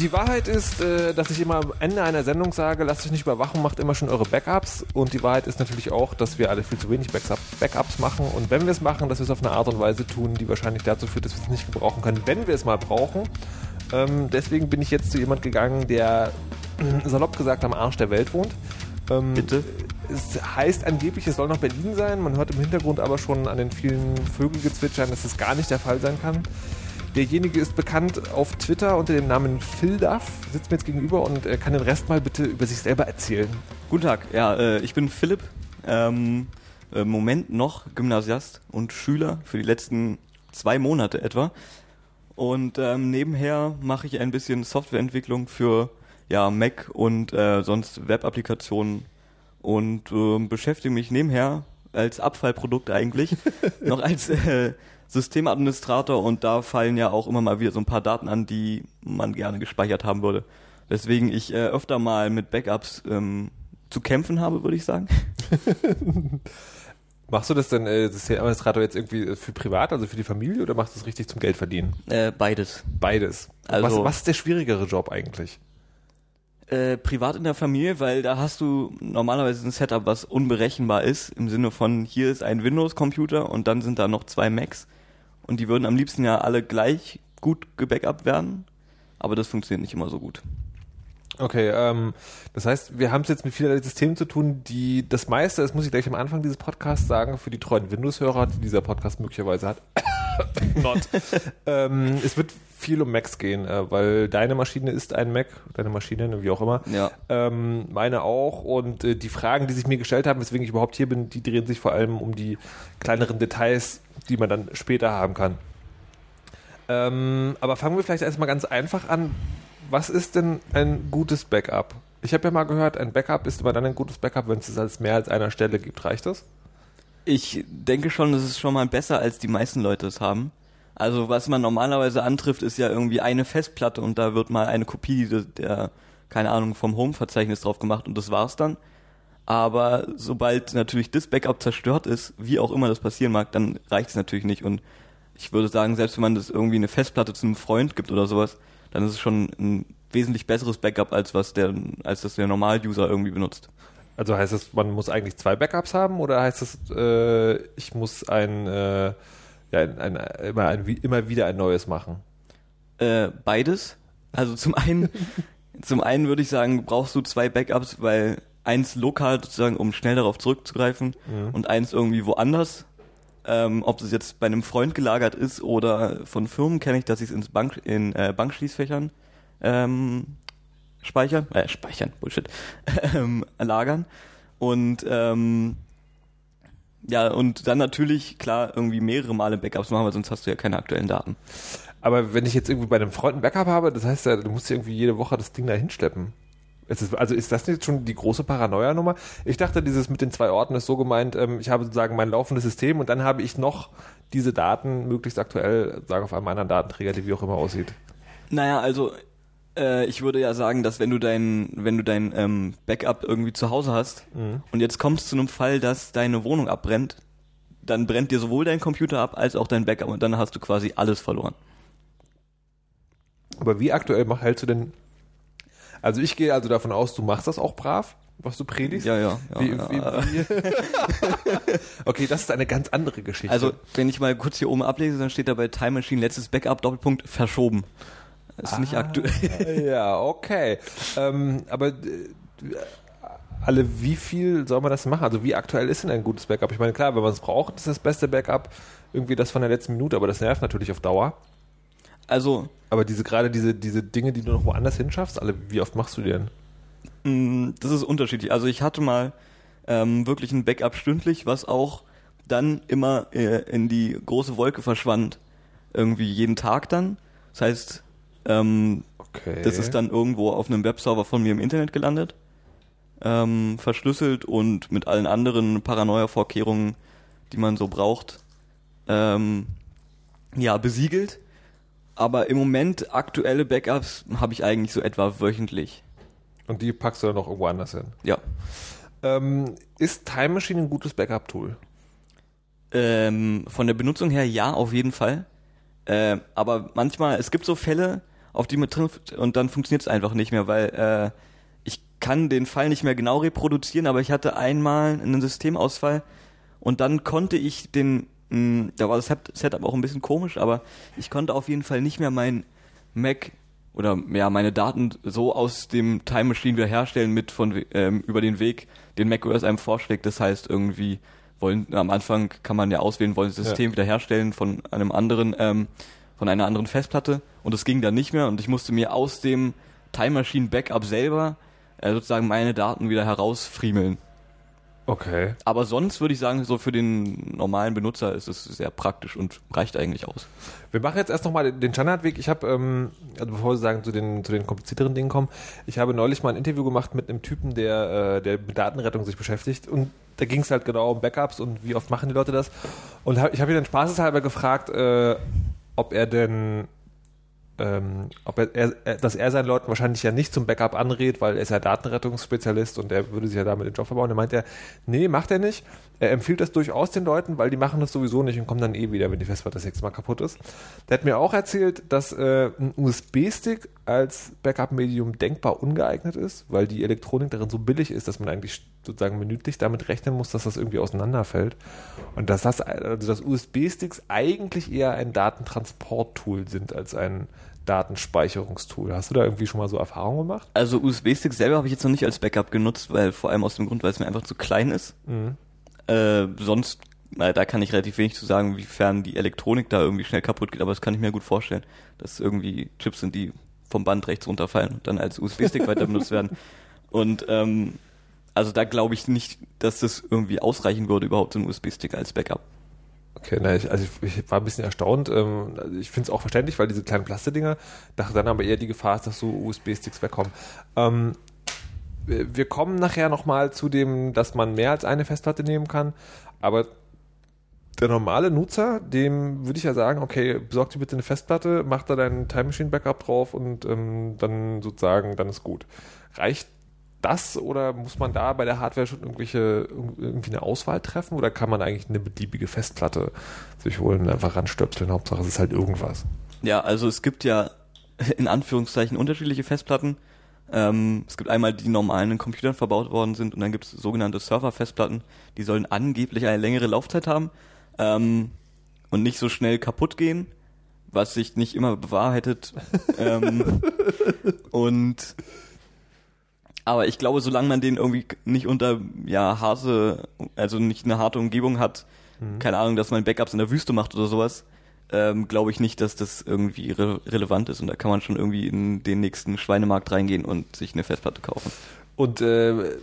Die Wahrheit ist, äh, dass ich immer am Ende einer Sendung sage, lasst euch nicht überwachen, macht immer schon eure Backups. Und die Wahrheit ist natürlich auch, dass wir alle viel zu wenig Backups machen. Und wenn wir es machen, dass wir es auf eine Art und Weise tun, die wahrscheinlich dazu führt, dass wir es nicht gebrauchen können, wenn wir es mal brauchen. Ähm, deswegen bin ich jetzt zu jemand gegangen, der salopp gesagt am Arsch der Welt wohnt. Ähm, Bitte? Es heißt angeblich, es soll noch Berlin sein. Man hört im Hintergrund aber schon an den vielen Vögelgezwitschern, dass es gar nicht der Fall sein kann. Derjenige ist bekannt auf Twitter unter dem Namen Philduff, sitzt mir jetzt gegenüber und äh, kann den Rest mal bitte über sich selber erzählen. Guten Tag, ja, äh, ich bin Philipp, ähm, im äh, Moment noch Gymnasiast und Schüler für die letzten zwei Monate etwa. Und ähm, nebenher mache ich ein bisschen Softwareentwicklung für ja, Mac und äh, sonst Web-Applikationen und äh, beschäftige mich nebenher als Abfallprodukt eigentlich noch als äh, Systemadministrator und da fallen ja auch immer mal wieder so ein paar Daten an, die man gerne gespeichert haben würde. Deswegen ich äh, öfter mal mit Backups ähm, zu kämpfen habe, würde ich sagen. Machst du das denn äh, Systemadministrator jetzt irgendwie für privat, also für die Familie, oder machst du es richtig zum Geld verdienen? Äh, beides. Beides. Also was, was ist der schwierigere Job eigentlich? Äh, privat in der Familie, weil da hast du normalerweise ein Setup, was unberechenbar ist, im Sinne von hier ist ein Windows-Computer und dann sind da noch zwei Macs und die würden am liebsten ja alle gleich gut gebackupt werden, aber das funktioniert nicht immer so gut. Okay, ähm, das heißt, wir haben es jetzt mit vielerlei Systemen zu tun, die das meiste, das muss ich gleich am Anfang dieses Podcasts sagen, für die treuen Windows-Hörer, die dieser Podcast möglicherweise hat. Not. ähm, es wird viel um Macs gehen, äh, weil deine Maschine ist ein Mac, deine Maschine, wie auch immer. Ja. Ähm, meine auch. Und äh, die Fragen, die sich mir gestellt haben, weswegen ich überhaupt hier bin, die drehen sich vor allem um die kleineren Details, die man dann später haben kann. Ähm, aber fangen wir vielleicht erstmal ganz einfach an. Was ist denn ein gutes Backup? Ich habe ja mal gehört, ein Backup ist immer dann ein gutes Backup, wenn es es als mehr als einer Stelle gibt. Reicht das? Ich denke schon, das ist schon mal besser, als die meisten Leute es haben. Also was man normalerweise antrifft, ist ja irgendwie eine Festplatte und da wird mal eine Kopie der keine Ahnung, vom Home-Verzeichnis drauf gemacht und das war's dann. Aber sobald natürlich das Backup zerstört ist, wie auch immer das passieren mag, dann reicht es natürlich nicht. Und ich würde sagen, selbst wenn man das irgendwie eine Festplatte zu einem Freund gibt oder sowas, dann ist es schon ein wesentlich besseres Backup, als was der, als das der Normal-User irgendwie benutzt. Also heißt es, man muss eigentlich zwei Backups haben oder heißt es, äh, ich muss ein äh, ja, ein, ein, immer, ein, immer wieder ein neues machen? Äh, beides. Also zum einen, zum einen würde ich sagen, brauchst du zwei Backups, weil eins lokal sozusagen, um schnell darauf zurückzugreifen mhm. und eins irgendwie woanders. Ähm, ob es jetzt bei einem Freund gelagert ist oder von Firmen kenne ich, dass sie es ins Bank, in äh, Bankschließfächern ähm, speichern, äh, speichern, Bullshit, ähm, lagern. Und ähm, ja, und dann natürlich, klar, irgendwie mehrere Male Backups machen, weil sonst hast du ja keine aktuellen Daten. Aber wenn ich jetzt irgendwie bei einem Freund ein Backup habe, das heißt ja, du musst irgendwie jede Woche das Ding da hinschleppen. Ist, also ist das jetzt schon die große Paranoia-Nummer? Ich dachte, dieses mit den zwei Orten ist so gemeint, ähm, ich habe sozusagen mein laufendes System und dann habe ich noch diese Daten möglichst aktuell, sagen auf einem anderen Datenträger, der wie auch immer aussieht. Naja, also äh, ich würde ja sagen, dass wenn du dein, wenn du dein ähm, Backup irgendwie zu Hause hast mhm. und jetzt kommst zu einem Fall, dass deine Wohnung abbrennt, dann brennt dir sowohl dein Computer ab als auch dein Backup und dann hast du quasi alles verloren. Aber wie aktuell mach, hältst du denn? Also ich gehe also davon aus, du machst das auch brav, was du predigst. Ja, ja. ja, wie, ja. Wie, wie? okay, das ist eine ganz andere Geschichte. Also wenn ich mal kurz hier oben ablese, dann steht da bei Time Machine letztes Backup Doppelpunkt verschoben. Ist ah, nicht aktuell. Ja, okay. Ähm, aber äh, alle, wie viel soll man das machen? Also wie aktuell ist denn ein gutes Backup? Ich meine, klar, wenn man es braucht, ist das beste Backup irgendwie das von der letzten Minute, aber das nervt natürlich auf Dauer. Also. Aber diese gerade diese, diese Dinge, die du noch woanders hinschaffst, alle, wie oft machst du die denn? Mm, das ist unterschiedlich. Also ich hatte mal ähm, wirklich ein Backup stündlich, was auch dann immer äh, in die große Wolke verschwand. Irgendwie jeden Tag dann. Das heißt, ähm, okay. Das ist dann irgendwo auf einem Webserver von mir im Internet gelandet, ähm, verschlüsselt und mit allen anderen Paranoia-Vorkehrungen, die man so braucht, ähm, ja, besiegelt. Aber im Moment aktuelle Backups habe ich eigentlich so etwa wöchentlich. Und die packst du dann noch irgendwo anders hin? Ja. Ähm, ist Time Machine ein gutes Backup-Tool? Ähm, von der Benutzung her ja, auf jeden Fall. Äh, aber manchmal, es gibt so Fälle, auf die man trifft und dann funktioniert es einfach nicht mehr, weil äh, ich kann den Fall nicht mehr genau reproduzieren, aber ich hatte einmal einen Systemausfall und dann konnte ich den, da war das Setup auch ein bisschen komisch, aber ich konnte auf jeden Fall nicht mehr mein Mac oder ja meine Daten so aus dem Time Machine wiederherstellen mit von ähm, über den Weg, den macOS einem vorschlägt. Das heißt irgendwie wollen am Anfang kann man ja auswählen, wollen das System ja. wiederherstellen von einem anderen ähm, von einer anderen Festplatte und es ging dann nicht mehr und ich musste mir aus dem Time Machine Backup selber äh, sozusagen meine Daten wieder herausfriemeln. Okay. Aber sonst würde ich sagen, so für den normalen Benutzer ist es sehr praktisch und reicht eigentlich aus. Wir machen jetzt erst nochmal den Standardweg. Ich habe, ähm, also bevor Sie sagen, zu den, zu den komplizierteren Dingen kommen, ich habe neulich mal ein Interview gemacht mit einem Typen, der, äh, der mit Datenrettung sich beschäftigt und da ging es halt genau um Backups und wie oft machen die Leute das. Und hab, ich habe ihn dann spaßeshalber gefragt, äh, ob er denn ähm, ob er, er, dass er seinen Leuten wahrscheinlich ja nicht zum Backup anrät, weil er ist ja Datenrettungsspezialist und er würde sich ja damit den Job verbauen. Er meint er, nee, macht er nicht. Er empfiehlt das durchaus den Leuten, weil die machen das sowieso nicht und kommen dann eh wieder, wenn die Festplatte das nächste Mal kaputt ist. Der hat mir auch erzählt, dass äh, ein USB-Stick als Backup-Medium denkbar ungeeignet ist, weil die Elektronik darin so billig ist, dass man eigentlich sozusagen minütlich damit rechnen muss, dass das irgendwie auseinanderfällt. Und dass das, also dass USB-Sticks eigentlich eher ein Datentransport-Tool sind als ein Datenspeicherungstool. Hast du da irgendwie schon mal so Erfahrungen gemacht? Also USB-Sticks selber habe ich jetzt noch nicht als Backup genutzt, weil vor allem aus dem Grund, weil es mir einfach zu klein ist. Mhm. Äh, sonst, na, da kann ich relativ wenig zu sagen, wiefern die Elektronik da irgendwie schnell kaputt geht, aber das kann ich mir gut vorstellen, dass irgendwie Chips sind, die vom Band rechts runterfallen und dann als USB-Stick weiter benutzt werden. Und ähm, also da glaube ich nicht, dass das irgendwie ausreichen würde, überhaupt so ein USB-Stick als Backup. Okay, na, ich, also ich, ich, war ein bisschen erstaunt. Ähm, also ich finde es auch verständlich, weil diese kleinen Plastikdinger, dachte dann aber eher die Gefahr ist, dass so USB-Sticks wegkommen. Ähm, wir kommen nachher nochmal zu dem, dass man mehr als eine Festplatte nehmen kann, aber der normale Nutzer, dem würde ich ja sagen, okay, besorg dir bitte eine Festplatte, mach da dein Time Machine Backup drauf und ähm, dann sozusagen, dann ist gut. Reicht das oder muss man da bei der Hardware schon irgendwelche irgendwie eine Auswahl treffen oder kann man eigentlich eine beliebige Festplatte sich holen und einfach ranstöpseln? Hauptsache es ist halt irgendwas. Ja, also es gibt ja in Anführungszeichen unterschiedliche Festplatten. Ähm, es gibt einmal die, die normalen in Computern verbaut worden sind und dann gibt es sogenannte Server-Festplatten, die sollen angeblich eine längere Laufzeit haben ähm, und nicht so schnell kaputt gehen, was sich nicht immer bewahrheitet. ähm, und aber ich glaube, solange man den irgendwie nicht unter ja harte, also nicht eine harte Umgebung hat, mhm. keine Ahnung, dass man Backups in der Wüste macht oder sowas, ähm, glaube ich nicht, dass das irgendwie re relevant ist. Und da kann man schon irgendwie in den nächsten Schweinemarkt reingehen und sich eine Festplatte kaufen. Und äh,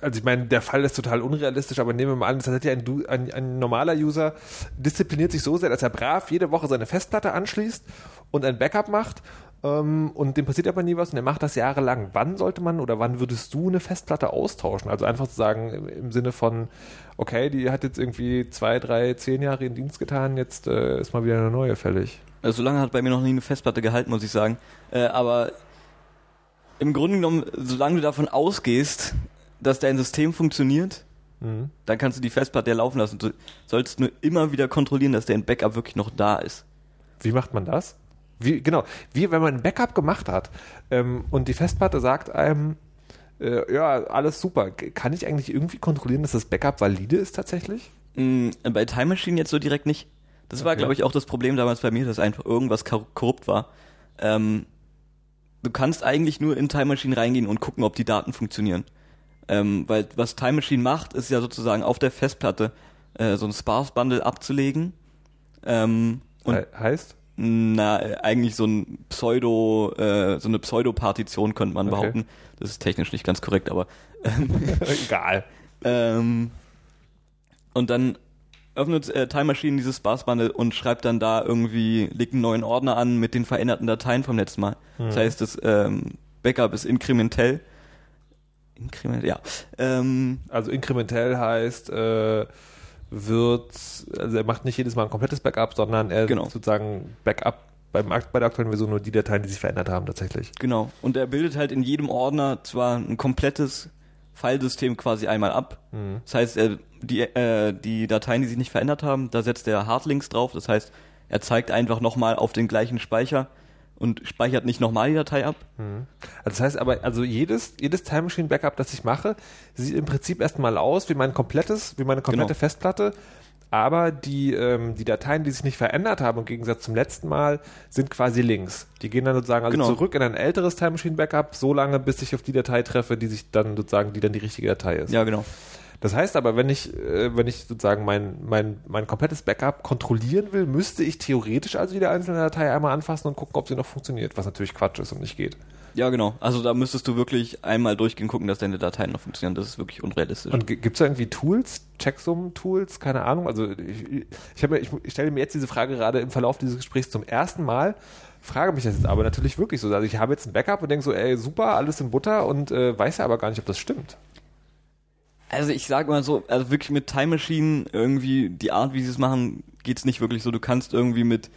also ich meine, der Fall ist total unrealistisch, aber nehmen wir mal an, das hat ja ein, ein, ein, normaler User diszipliniert sich so sehr, dass er brav jede Woche seine Festplatte anschließt und ein Backup macht ähm, und dem passiert aber nie was und er macht das jahrelang. Wann sollte man oder wann würdest du eine Festplatte austauschen? Also einfach zu sagen im, im Sinne von, okay, die hat jetzt irgendwie zwei, drei, zehn Jahre in Dienst getan, jetzt äh, ist mal wieder eine neue fällig. Also so lange hat bei mir noch nie eine Festplatte gehalten, muss ich sagen. Äh, aber im Grunde genommen, solange du davon ausgehst, dass dein System funktioniert, mhm. dann kannst du die Festplatte ja laufen lassen. Du sollst nur immer wieder kontrollieren, dass dein Backup wirklich noch da ist. Wie macht man das? Wie, genau, wie wenn man ein Backup gemacht hat ähm, und die Festplatte sagt einem, äh, ja, alles super. Kann ich eigentlich irgendwie kontrollieren, dass das Backup valide ist tatsächlich? Mm, bei Time Machine jetzt so direkt nicht. Das war, glaube ich, auch das Problem damals bei mir, dass einfach irgendwas korrupt war. Ähm, du kannst eigentlich nur in Time Machine reingehen und gucken, ob die Daten funktionieren. Ähm, weil was Time Machine macht, ist ja sozusagen auf der Festplatte äh, so ein Sparse Bundle abzulegen. Ähm, und He heißt? Na, eigentlich so ein Pseudo, äh, so eine Pseudo-Partition könnte man okay. behaupten. Das ist technisch nicht ganz korrekt, aber ähm, egal. Ähm, und dann öffnet äh, Time Machine dieses Sparse Bundle und schreibt dann da irgendwie, legt einen neuen Ordner an mit den veränderten Dateien vom letzten Mal. Hm. Das heißt, das ähm, Backup ist inkrementell Inkrementell, ja. Ähm, also inkrementell heißt, äh, wird, also er macht nicht jedes Mal ein komplettes Backup, sondern er genau. sozusagen Backup beim, bei der aktuellen Version nur die Dateien, die sich verändert haben, tatsächlich. Genau. Und er bildet halt in jedem Ordner zwar ein komplettes Filesystem quasi einmal ab. Mhm. Das heißt, er, die, äh, die Dateien, die sich nicht verändert haben, da setzt er Hardlinks drauf. Das heißt, er zeigt einfach nochmal auf den gleichen Speicher und speichert nicht nochmal die Datei ab. Also das heißt aber, also jedes, jedes Time Machine Backup, das ich mache, sieht im Prinzip erstmal aus wie mein komplettes, wie meine komplette Genau. Festplatte. Aber die, ähm, die Dateien, die sich nicht verändert haben, im Gegensatz zum letzten Mal, sind quasi links. Die gehen dann sozusagen also Genau. zurück in ein älteres Time Machine Backup, so lange, bis ich auf die Datei treffe, die sich dann sozusagen, die dann die richtige Datei ist. Ja, genau. Das heißt aber, wenn ich, äh, wenn ich sozusagen mein, mein, mein komplettes Backup kontrollieren will, müsste ich theoretisch also jede einzelne Datei einmal anfassen und gucken, ob sie noch funktioniert, was natürlich Quatsch ist und nicht geht. Ja, genau. Also da müsstest du wirklich einmal durchgehen, gucken, dass deine Dateien noch funktionieren. Das ist wirklich unrealistisch. Und gibt es da irgendwie Tools, Checksum-Tools, keine Ahnung? Also ich, ich, mir- ich, ich stelle mir jetzt diese Frage gerade im Verlauf dieses Gesprächs zum ersten Mal, frage mich das jetzt aber natürlich wirklich so. Also ich habe jetzt ein Backup und denke so, ey, super, alles in Butter und äh, weiß ja aber gar nicht, ob das stimmt. Also ich sag mal so, also wirklich mit Time Machine irgendwie die Art, wie sie es machen, geht's nicht wirklich so. Du kannst irgendwie mit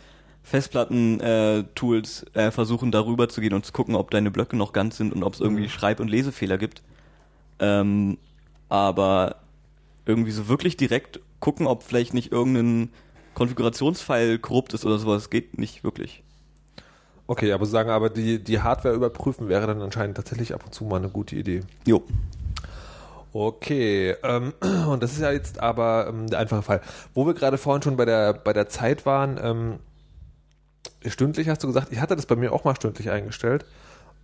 Festplatten-Tools äh, versuchen, darüber zu gehen und zu gucken, ob deine Blöcke noch ganz sind und ob es irgendwie Schreib- und Lesefehler gibt. Ähm, aber irgendwie so wirklich direkt gucken, ob vielleicht nicht irgendein Konfigurationsfile korrupt ist oder sowas, geht nicht wirklich. Okay, aber sagen aber die, die Hardware überprüfen wäre dann anscheinend tatsächlich ab und zu mal eine gute Idee. Jo. Okay, ähm, und das ist ja jetzt aber ähm, der einfache Fall. Wo wir gerade vorhin schon bei der, bei der Zeit waren, ähm, stündlich hast du gesagt, ich hatte das bei mir auch mal stündlich eingestellt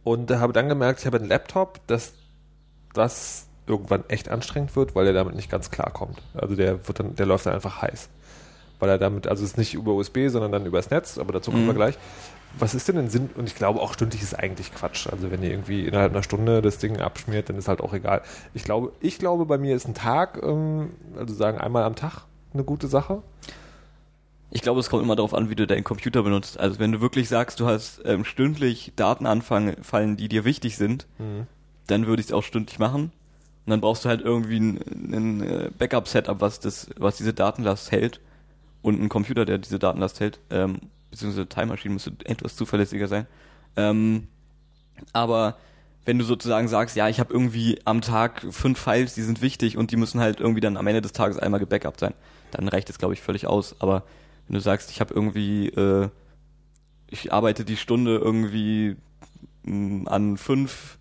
und habe dann gemerkt, ich habe einen Laptop, dass das irgendwann echt anstrengend wird, weil er damit nicht ganz klarkommt. Also der wird dann, der läuft dann einfach heiß. Weil er damit, also es ist nicht über USB, sondern dann übers Netz, aber dazu kommen Mhm. wir gleich. Was ist denn denn Sinn? Und ich glaube auch stündlich ist eigentlich Quatsch. Also wenn ihr irgendwie innerhalb einer Stunde das Ding abschmiert, dann ist halt auch egal. Ich glaube, ich glaube, bei mir ist ein Tag, ähm, also sagen einmal am Tag eine gute Sache. Ich glaube, es kommt immer darauf an, wie du deinen Computer benutzt. Also wenn du wirklich sagst, du hast ähm, stündlich Daten anfallen, die dir wichtig sind, dann würde ich es auch stündlich machen. Und dann brauchst du halt irgendwie ein, ein äh, Backup-Setup, was das, was diese Datenlast hält. Und einen Computer, der diese Datenlast hält. Ähm, beziehungsweise Time Machine müsste etwas zuverlässiger sein. Ähm, aber wenn du sozusagen sagst, ja, ich habe irgendwie am Tag fünf Files, die sind wichtig und die müssen halt irgendwie dann am Ende des Tages einmal gebackupt sein, dann reicht das, glaube ich, völlig aus. Aber wenn du sagst, ich habe irgendwie, äh, ich arbeite die Stunde irgendwie mh, an fünf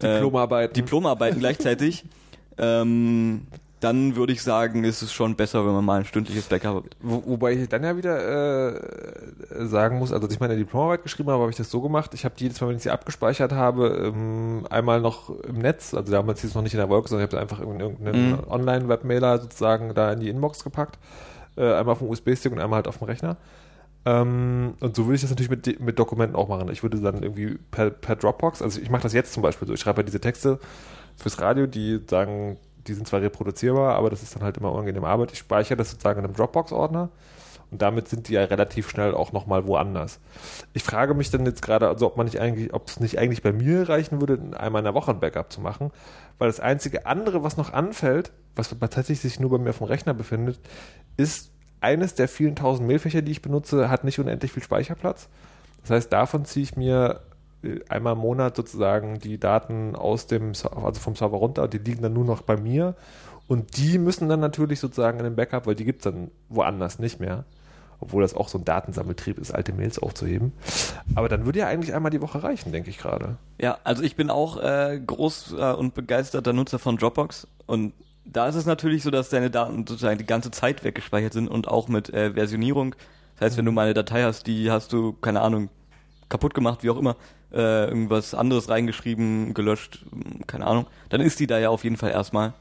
äh, Diplomarbeiten. Diplomarbeiten gleichzeitig, ähm, dann würde ich sagen, ist es schon besser, wenn man mal ein stündliches Backup hat. Wo, wobei ich dann ja wieder äh, sagen muss, also als ich meine Diplomarbeit geschrieben habe, habe ich das so gemacht. Ich habe die jedes Mal, wenn ich sie abgespeichert habe, ähm, einmal noch im Netz, also damals hieß es noch nicht in der Wolke, sondern ich habe einfach in irgendeinen Mhm. Online-Webmailer sozusagen da in die Inbox gepackt. Äh, einmal auf dem USB-Stick und einmal halt auf dem Rechner. Ähm, und so würde ich das natürlich mit, mit Dokumenten auch machen. Ich würde dann irgendwie per, per Dropbox, also ich mache das jetzt zum Beispiel so, ich schreibe ja diese Texte fürs Radio, die sagen, die sind zwar reproduzierbar, aber das ist dann halt immer unangenehme Arbeit. Ich speichere das sozusagen in einem Dropbox-Ordner und damit sind die ja relativ schnell auch nochmal woanders. Ich frage mich dann jetzt gerade, also ob man nicht eigentlich, ob es nicht eigentlich bei mir reichen würde, einmal in der Woche ein Backup zu machen, weil das einzige andere, was noch anfällt, was tatsächlich sich nur bei mir auf dem Rechner befindet, ist eines der vielen tausend Mailfächer, die ich benutze, hat nicht unendlich viel Speicherplatz. Das heißt, davon ziehe ich mir einmal im Monat sozusagen die Daten aus dem, also vom Server runter, die liegen dann nur noch bei mir und die müssen dann natürlich sozusagen in den Backup, weil die gibt es dann woanders nicht mehr. Obwohl das auch so ein Datensammeltrieb ist, alte Mails aufzuheben. Aber dann würde ja eigentlich einmal die Woche reichen, denke ich gerade. Ja, also ich bin auch äh, großer und begeisterter Nutzer von Dropbox und da ist es natürlich so, dass deine Daten sozusagen die ganze Zeit weggespeichert sind und auch mit äh, Versionierung. Das heißt, wenn du mal eine Datei hast, die hast du, keine Ahnung, kaputt gemacht, wie auch immer, äh, irgendwas anderes reingeschrieben, gelöscht, keine Ahnung, dann ist die da ja auf jeden Fall erstmal.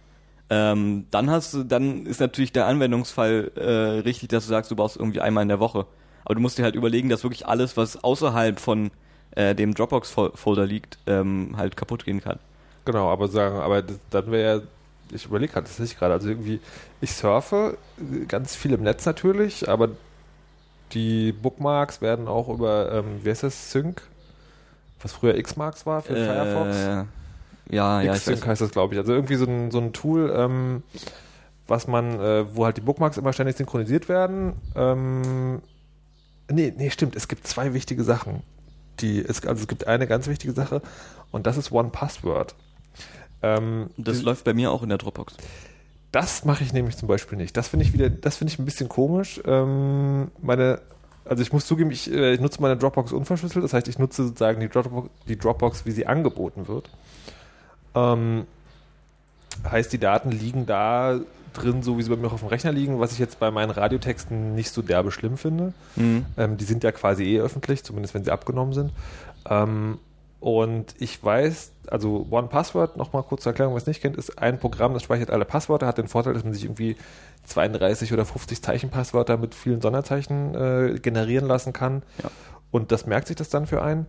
Ähm, dann hast du, dann ist natürlich der Anwendungsfall äh, richtig, dass du sagst, du brauchst irgendwie einmal in der Woche. Aber du musst dir halt überlegen, dass wirklich alles, was außerhalb von äh, dem Dropbox-Folder liegt, ähm, halt kaputt gehen kann. Genau, aber sagen, aber das, dann wäre ja, ich überlege gerade, das nicht gerade, also irgendwie, ich surfe ganz viel im Netz natürlich, aber die Bookmarks werden auch über, ähm, wie heißt das, Sync? Was früher Xmarks war für Firefox? Äh, ja, ja, ich X-Sync weiß. heißt das, glaube ich. Also irgendwie so ein, so ein Tool, ähm, was man, äh, wo halt die Bookmarks immer ständig synchronisiert werden. Ähm, nee, nee, stimmt. Es gibt zwei wichtige Sachen. Die, es, also es gibt eine ganz wichtige Sache und das ist One Password. Ähm, Das die- läuft bei mir auch in der Dropbox. das mache ich nämlich zum Beispiel nicht. Das finde ich wieder, das finde ich ein bisschen komisch. Ähm, meine, also ich muss zugeben, ich, äh, ich nutze meine Dropbox unverschlüsselt, das heißt, ich nutze sozusagen die Dropbox, die Dropbox wie sie angeboten wird. Ähm, heißt, die Daten liegen da drin, so wie sie bei mir auch auf dem Rechner liegen, was ich jetzt bei meinen Radiotexten nicht so derbe schlimm finde. Mhm. Ähm, die sind ja quasi eh öffentlich, zumindest wenn sie abgenommen sind. Ähm, und ich weiß, also One Password, nochmal kurz zur Erklärung, wer es nicht kennt, ist ein Programm, das speichert alle Passwörter, hat den Vorteil, dass man sich irgendwie 32 oder 50 Zeichenpasswörter mit vielen Sonderzeichen äh, generieren lassen kann. Ja. Und das merkt sich das dann für einen.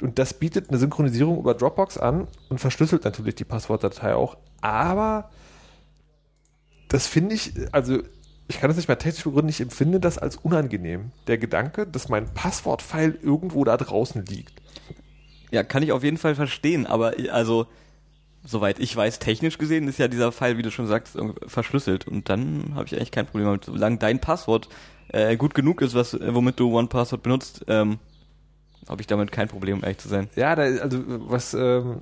Und das bietet eine Synchronisierung über Dropbox an und verschlüsselt natürlich die Passwortdatei auch. Aber das finde ich, also ich kann das nicht mal technisch begründen, ich empfinde das als unangenehm. Der Gedanke, dass mein Passwortfile irgendwo da draußen liegt. Ja, kann ich auf jeden Fall verstehen, aber ich- also, soweit ich weiß, technisch gesehen ist ja dieser File, wie du schon sagst, verschlüsselt. Und dann habe ich eigentlich kein Problem damit. Solange dein Passwort äh, gut genug ist, was, äh, womit du OnePassword benutzt, ähm, habe ich damit kein Problem, um ehrlich zu sein. Ja, da, also was, ähm,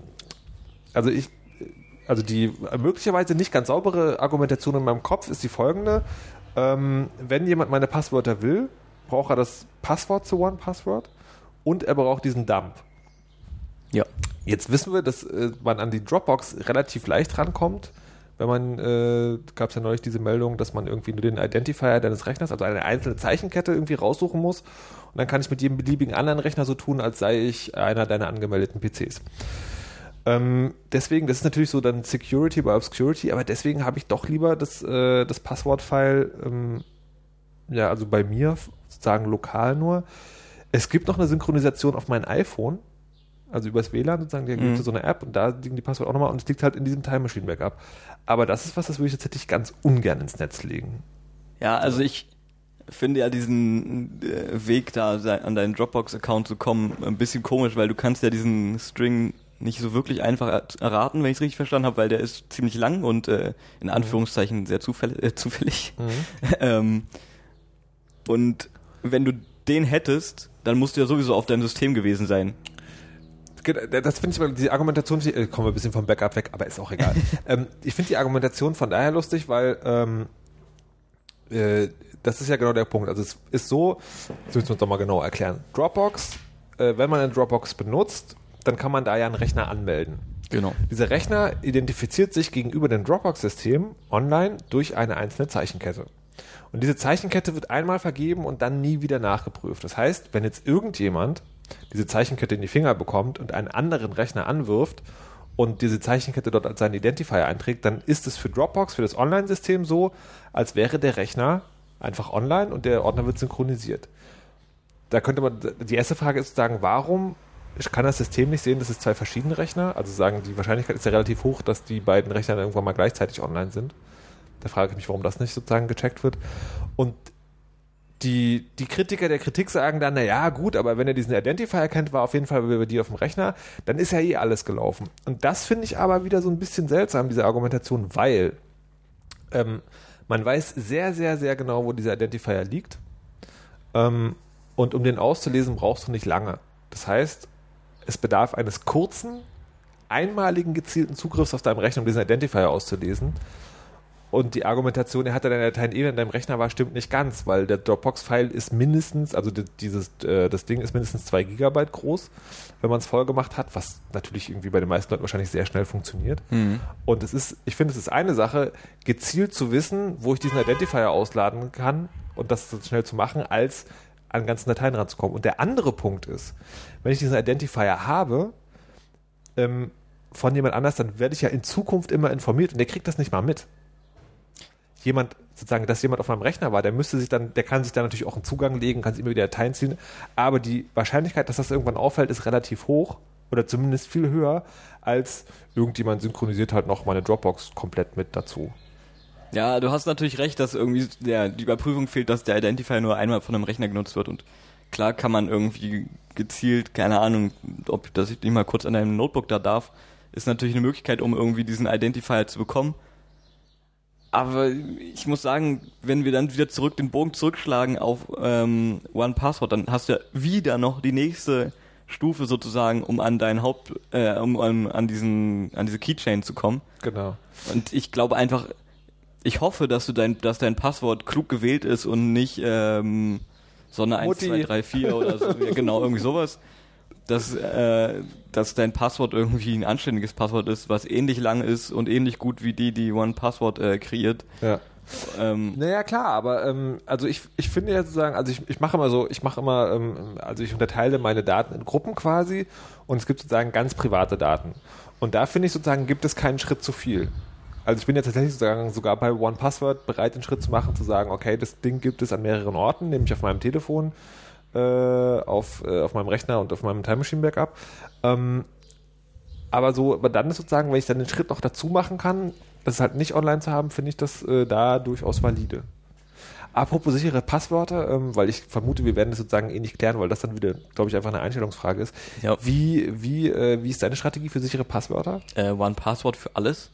also ich, also die möglicherweise nicht ganz saubere Argumentation in meinem Kopf ist die folgende. Ähm, wenn jemand meine Passwörter will, braucht er das Passwort zu OnePassword und er braucht diesen Dump. Ja. Jetzt wissen wir, dass äh, man an die Dropbox relativ leicht rankommt. Wenn man, äh, gab es ja neulich diese Meldung, dass man irgendwie nur den Identifier deines Rechners, also eine einzelne Zeichenkette irgendwie raussuchen muss. Und dann kann ich mit jedem beliebigen anderen Rechner so tun, als sei ich einer deiner angemeldeten PCs. Ähm, deswegen, das ist natürlich so dann Security by Obscurity, aber deswegen habe ich doch lieber das, äh, das Passwortfile, ähm, ja, also bei mir sozusagen lokal nur. Es gibt noch eine Synchronisation auf mein iPhone, also übers WLAN sozusagen, gibt Mhm. es so eine App und da liegen die Passwörter auch nochmal und es liegt halt in diesem Time Machine Backup. Aber das ist was, das würde ich tatsächlich ganz ungern ins Netz legen. Ja, also ich finde ja diesen äh, Weg da an deinen Dropbox-Account zu kommen ein bisschen komisch, weil du kannst ja diesen String nicht so wirklich einfach er- erraten, wenn ich es richtig verstanden habe, weil der ist ziemlich lang und äh, in Anführungszeichen sehr zufällig. Äh, zufällig. ähm, und wenn du den hättest, dann musst du ja sowieso auf deinem System gewesen sein. Das finde ich mal, die Argumentation, äh, kommen wir ein bisschen vom Backup weg, aber ist auch egal. ähm, ich finde die Argumentation von daher lustig, weil ähm, äh, das ist ja genau der Punkt. Also es ist so, das müssen wir uns doch mal genau erklären. Dropbox, äh, wenn man eine Dropbox benutzt, dann kann man da ja einen Rechner anmelden. Genau. Dieser Rechner identifiziert sich gegenüber dem Dropbox-System online durch eine einzelne Zeichenkette. Und diese Zeichenkette wird einmal vergeben und dann nie wieder nachgeprüft. Das heißt, wenn jetzt irgendjemand diese Zeichenkette in die Finger bekommt und einen anderen Rechner anwirft und diese Zeichenkette dort als seinen Identifier einträgt, dann ist es für Dropbox, für das Online-System so, als wäre der Rechner einfach online und der Ordner wird synchronisiert. Da könnte man, die erste Frage ist sozusagen, warum kann das System nicht sehen, dass es zwei verschiedene Rechner, also sagen, die Wahrscheinlichkeit ist ja relativ hoch, dass die beiden Rechner irgendwann mal gleichzeitig online sind. Da frage ich mich, warum das nicht sozusagen gecheckt wird. Und die, die Kritiker der Kritik sagen dann, na ja, gut, aber wenn er diesen Identifier kennt, war auf jeden Fall bei dir auf dem Rechner, dann ist ja eh alles gelaufen. Und das finde ich aber wieder so ein bisschen seltsam, diese Argumentation, weil ähm, man weiß sehr, sehr, sehr genau, wo dieser Identifier liegt. Ähm, und um den auszulesen, brauchst du nicht lange. Das heißt, es bedarf eines kurzen, einmaligen gezielten Zugriffs auf deinem Rechner, um diesen Identifier auszulesen. Und die Argumentation, er hatte deine Dateien eh in deinem Rechner war, stimmt nicht ganz, weil der Dropbox-File ist mindestens, also di- dieses, äh, das Ding ist mindestens 2 Gigabyte groß, wenn man es voll gemacht hat, was natürlich irgendwie bei den meisten Leuten wahrscheinlich sehr schnell funktioniert. Und es ist, ich finde, es ist eine Sache, gezielt zu wissen, wo ich diesen Identifier ausladen kann und das so schnell zu machen, als an ganzen Dateien ranzukommen. Und der andere Punkt ist, wenn ich diesen Identifier habe, ähm, von jemand anders, dann werde ich ja in Zukunft immer informiert und der kriegt das nicht mal mit. Jemand, sozusagen, dass jemand auf meinem Rechner war, der müsste sich dann, der kann sich dann natürlich auch einen Zugang legen, kann sich immer wieder Dateien ziehen, aber die Wahrscheinlichkeit, dass das irgendwann auffällt, ist relativ hoch oder zumindest viel höher, als irgendjemand synchronisiert halt noch meine Dropbox komplett mit dazu. Ja, du hast natürlich recht, dass irgendwie der, die Überprüfung fehlt, dass der Identifier nur einmal von einem Rechner genutzt wird und klar kann man irgendwie gezielt, keine Ahnung, ob das ich nicht mal kurz an deinem Notebook da darf, ist natürlich eine Möglichkeit, um irgendwie diesen Identifier zu bekommen. Aber ich muss sagen, wenn wir dann wieder zurück den Bogen zurückschlagen auf ähm, One Password, dann hast du ja wieder noch die nächste Stufe sozusagen, um an dein Haupt, äh, um, um an diesen, an diese Keychain zu kommen. Genau. Und ich glaube einfach, ich hoffe, dass du dein, dass dein Passwort klug gewählt ist und nicht ähm, Sonne 1, Mutti. 2, 3, 4 oder so. Ja, genau, irgendwie sowas. Dass, äh, dass dein Passwort irgendwie ein anständiges Passwort ist, was ähnlich lang ist und ähnlich gut wie die, die One Password äh, kreiert. Ja. Ähm, Naja, klar, aber ähm, also ich, ich finde ja sozusagen, also ich, ich mache immer so, ich mache immer, ähm, also ich unterteile meine Daten in Gruppen quasi und es gibt sozusagen ganz private Daten. Und da finde ich sozusagen, gibt es keinen Schritt zu viel. Also ich bin ja tatsächlich sozusagen sogar bei OnePassword bereit, den Schritt zu machen, zu sagen, okay, das Ding gibt es an mehreren Orten, nämlich auf meinem Telefon, auf, äh, auf meinem Rechner und auf meinem Time Machine Backup. Ähm, aber so, aber dann ist sozusagen, wenn ich dann den Schritt noch dazu machen kann, das halt nicht online zu haben, finde ich das äh, da durchaus valide. Apropos sichere Passwörter, ähm, weil ich vermute, wir werden das sozusagen eh nicht klären, weil das dann wieder, glaube ich, einfach eine Einstellungsfrage ist. Ja. Wie, wie, äh, wie ist deine Strategie für sichere Passwörter? äh, One Password für alles.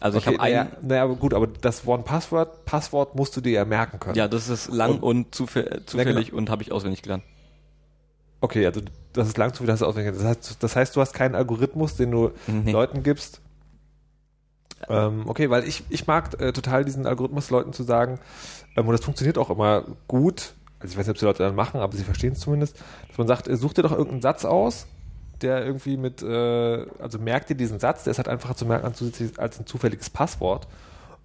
Also ich habe ein, naja, aber gut, aber das One-Password, Passwort musst du dir ja merken können. ja, das ist lang und, zufällig genau. und habe ich auswendig gelernt. Okay, also das ist lang zu viel, das ist auswendig. Das heißt, das heißt, du hast keinen Algorithmus, den du Nee. Leuten gibst. Ähm, okay, weil ich, ich mag äh, total diesen Algorithmus Leuten zu sagen, ähm, und das funktioniert auch immer gut, also ich weiß nicht, ob die Leute dann machen, aber sie verstehen es zumindest, dass man sagt, äh, such dir doch irgendeinen Satz aus, der irgendwie mit, äh, also merk dir diesen Satz, der ist halt einfacher zu merken als, ein zufälliges Passwort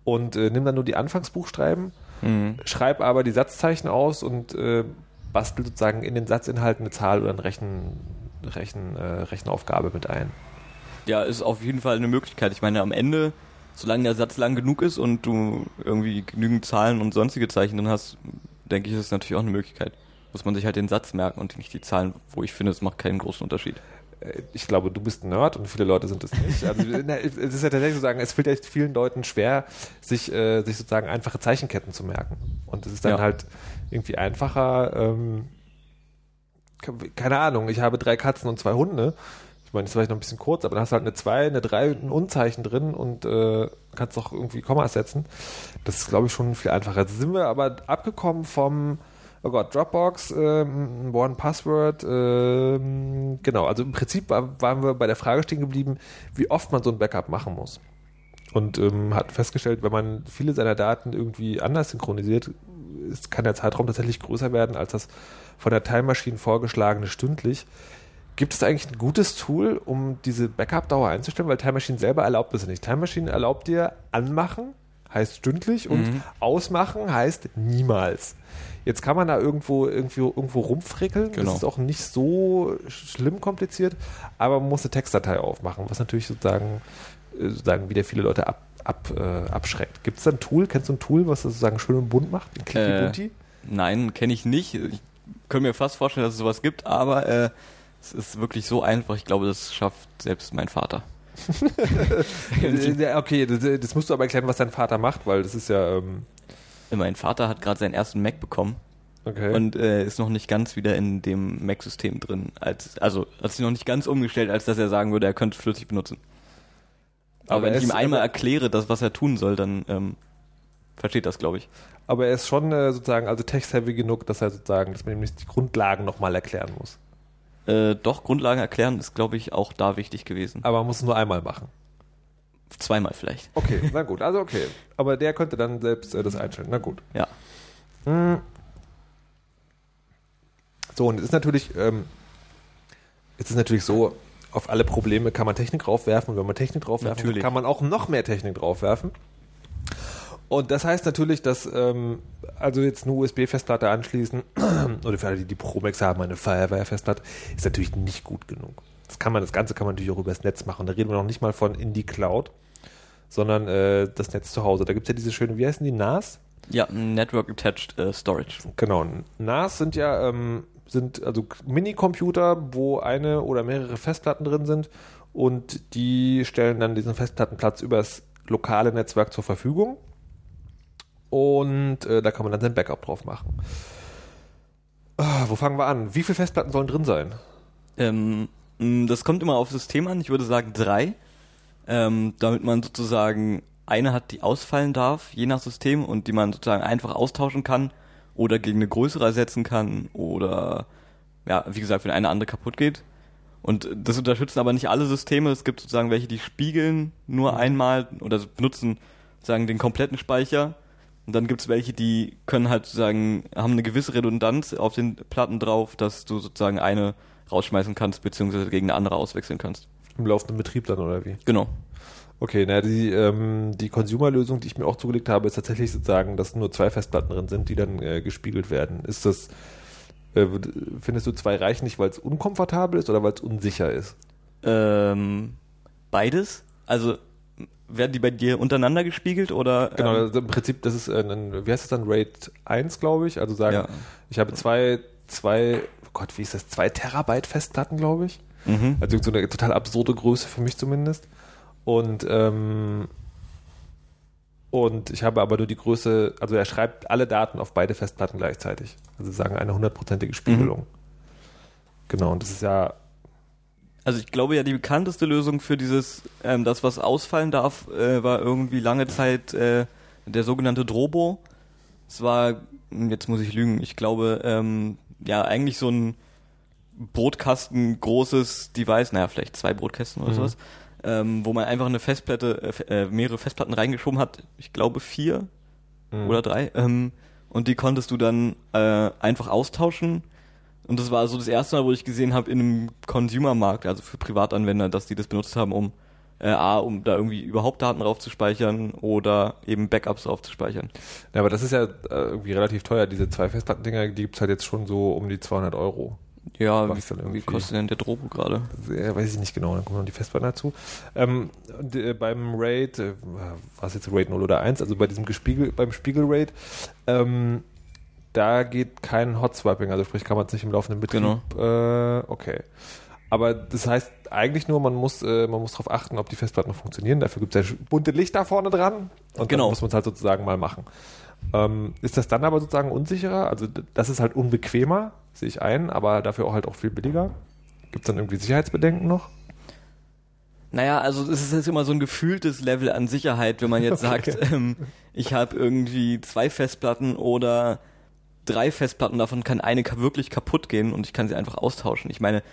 und äh, nimm dann nur die Anfangsbuchstaben, Mhm. schreib aber die Satzzeichen aus und äh, bastel sozusagen in den Satzinhalt eine Zahl oder eine Rechen, Rechen, äh, Rechenaufgabe mit ein. Ja, ist auf jeden Fall eine Möglichkeit. Ich meine, am Ende, solange der Satz lang genug ist und du irgendwie genügend Zahlen und sonstige Zeichen drin hast, denke ich, ist es natürlich auch eine Möglichkeit. Muss man sich halt den Satz merken und nicht die Zahlen, wo ich finde, es macht keinen großen Unterschied. Äh, Ich glaube, du bist ein Nerd und viele Leute sind es nicht. Also, es ist ja tatsächlich so sagen, es fällt echt vielen Leuten schwer, sich, äh, sich sozusagen einfache Zeichenketten zu merken. Und es ist dann Ja. halt irgendwie einfacher, ähm, ke- keine Ahnung, ich habe drei Katzen und zwei Hunde. Ich meine, das ist vielleicht noch ein bisschen kurz, aber dann hast du halt eine 2, eine 3 und ein Unzeichen drin und äh, kannst auch irgendwie Kommas setzen. Das ist, glaube ich, schon viel einfacher. Jetzt sind wir aber abgekommen vom, oh Gott, Dropbox, ähm, One Password, ähm, genau. Also im Prinzip war, waren wir bei der Frage stehen geblieben, wie oft man so ein Backup machen muss. Und ähm, hat festgestellt, wenn man viele seiner Daten irgendwie anders synchronisiert, ist, kann der Zeitraum tatsächlich größer werden als das von der Time Machine vorgeschlagene stündlich. Gibt es eigentlich ein gutes Tool, um diese Backup-Dauer einzustellen? Weil Time Machine selber erlaubt das nicht. Time Machine erlaubt dir anmachen, heißt stündlich, und Mhm. ausmachen heißt niemals. Jetzt kann man da irgendwo, irgendwo, irgendwo rumfrickeln. Genau. Das ist auch nicht so schlimm kompliziert, aber man muss eine Textdatei aufmachen, was natürlich sozusagen, äh, sozusagen wieder viele Leute ab, ab, äh, abschreckt. Gibt es da ein Tool? Kennst du ein Tool, was das sozusagen schön und bunt macht? Äh? Nein, kenne ich nicht. Ich könnte mir fast vorstellen, dass es sowas gibt, aber äh, es ist wirklich so einfach. Ich glaube, das schafft selbst mein Vater. Okay, das, das musst du aber erklären, was dein Vater macht, weil das ist ja, ähm, Mein Vater hat gerade seinen ersten Mac bekommen okay. und äh, ist noch nicht ganz wieder in dem Mac-System drin. Als, also hat sich noch nicht ganz umgestellt, als dass er sagen würde, er könnte es flüssig benutzen. Aber, Aber wenn ich ihm einmal erkläre, das, was er tun soll, dann ähm, versteht das, glaube ich. aber er ist schon äh, sozusagen, also text-heavy genug, dass er sozusagen, dass man ihm nicht die Grundlagen nochmal erklären muss. Äh, doch, Grundlagen erklären ist, glaube ich, auch da wichtig gewesen. Aber man muss es nur einmal machen. Zweimal vielleicht. Okay, na gut, also okay. Aber der könnte dann selbst äh, das einstellen. Na gut. Ja. Hm. So, und es ist natürlich, ähm, es ist natürlich so, auf alle Probleme kann man Technik draufwerfen und wenn man Technik draufwerfen Natürlich. kann man auch noch mehr Technik draufwerfen. Und das heißt natürlich, dass ähm, also jetzt eine USB-Festplatte anschließen oder für alle, die die Promex haben, eine Firewire-Festplatte, ist natürlich nicht gut genug. Das kann man, das Ganze kann man natürlich auch übers Netz machen. Da reden wir noch nicht mal von in die Cloud, sondern äh, das Netz zu Hause. Da gibt es ja diese schönen, wie heißen die, NAS? Ja, Network Attached äh, Storage. Genau. NAS sind ja ähm, sind also Minicomputer, wo eine oder mehrere Festplatten drin sind und die stellen dann diesen Festplattenplatz übers lokale Netzwerk zur Verfügung und äh, da kann man dann sein Backup drauf machen. Ah, wo fangen wir an? Wie viele Festplatten sollen drin sein? Ähm, mh, das kommt immer auf System an. Ich würde sagen drei, ähm, damit man sozusagen eine hat, die ausfallen darf, je nach System und die man sozusagen einfach austauschen kann oder gegen eine größere ersetzen kann oder ja, wie gesagt, wenn eine andere kaputt geht. Und das unterstützen aber nicht alle Systeme. Es gibt sozusagen welche, die spiegeln nur einmal oder benutzen sozusagen den kompletten Speicher Und dann gibt's welche, die können halt sozusagen, haben eine gewisse Redundanz auf den Platten drauf, dass du sozusagen eine rausschmeißen kannst, beziehungsweise gegen eine andere auswechseln kannst. Im laufenden Betrieb dann, oder wie? Genau. Okay, naja, die, ähm, die Consumer-Lösung, die ich mir auch zugelegt habe, ist tatsächlich sozusagen, dass nur zwei Festplatten drin sind, die dann äh, gespiegelt werden. Ist das, äh, findest du zwei reichen nicht, weil es unkomfortabel ist oder weil es unsicher ist? Ähm, beides? Also werden die bei dir untereinander gespiegelt oder? Genau, ähm, also im Prinzip, das ist ein, ein wie heißt das dann, RAID 1, glaube ich. Also sagen, Ja. ich habe zwei, zwei, oh Gott, wie ist das, zwei Terabyte Festplatten, glaube ich. mhm. Also so eine total absurde Größe für mich zumindest. Und, ähm, und ich habe aber nur die Größe, also er schreibt alle Daten auf beide Festplatten gleichzeitig. Also sagen eine hundertprozentige Spiegelung. Genau, und das ist ja, Also ich glaube ja, die bekannteste Lösung für dieses, ähm, das was ausfallen darf, äh, war irgendwie lange Zeit äh, der sogenannte Drobo. Es war, hm, jetzt muss ich lügen, ich glaube, ähm, ja, eigentlich so ein Brotkasten großes Device, naja, vielleicht zwei Brotkästen oder Mhm. sowas, ähm, wo man einfach eine Festplatte, äh, äh, mehrere Festplatten reingeschoben hat, ich glaube vier Mhm. oder drei, ähm, und die konntest du dann äh, einfach austauschen. Und das war so das erste Mal, wo ich gesehen habe in einem Consumer-Markt, also für Privatanwender, dass die das benutzt haben, um äh, A, um da irgendwie überhaupt Daten drauf zu speichern oder eben Backups drauf zu speichern. ja, aber das ist ja äh, irgendwie relativ teuer. Diese zwei Festplattendinger, die gibt's halt jetzt schon so um die 200 Euro. Ja, wie, dann wie kostet denn der Drobo gerade? Ja, weiß ich nicht genau, dann kommen noch die Festplatten dazu. Ähm, und, äh, beim Raid, äh, war es jetzt Raid 0 oder 1, also bei diesem Gespiegel, beim Spiegel-Raid, ähm, da geht kein Hot-Swapping, also sprich kann man es nicht im laufenden Betrieb. Äh, okay. Aber das heißt eigentlich nur, man muss, äh, man muss darauf achten, ob die Festplatten noch funktionieren. Dafür gibt es ja bunte Lichter vorne dran und Genau. dann muss man es halt sozusagen mal machen. Ähm, ist das dann aber sozusagen unsicherer? Also das ist halt unbequemer, sehe ich ein, aber dafür auch halt auch viel billiger. Gibt es dann irgendwie Sicherheitsbedenken noch? Naja, also es ist jetzt immer so ein gefühltes Level an Sicherheit, wenn man jetzt Okay. sagt, ähm, ich habe irgendwie zwei Festplatten oder drei Festplatten, davon kann eine wirklich kaputt gehen und ich kann sie einfach austauschen. Ich meine,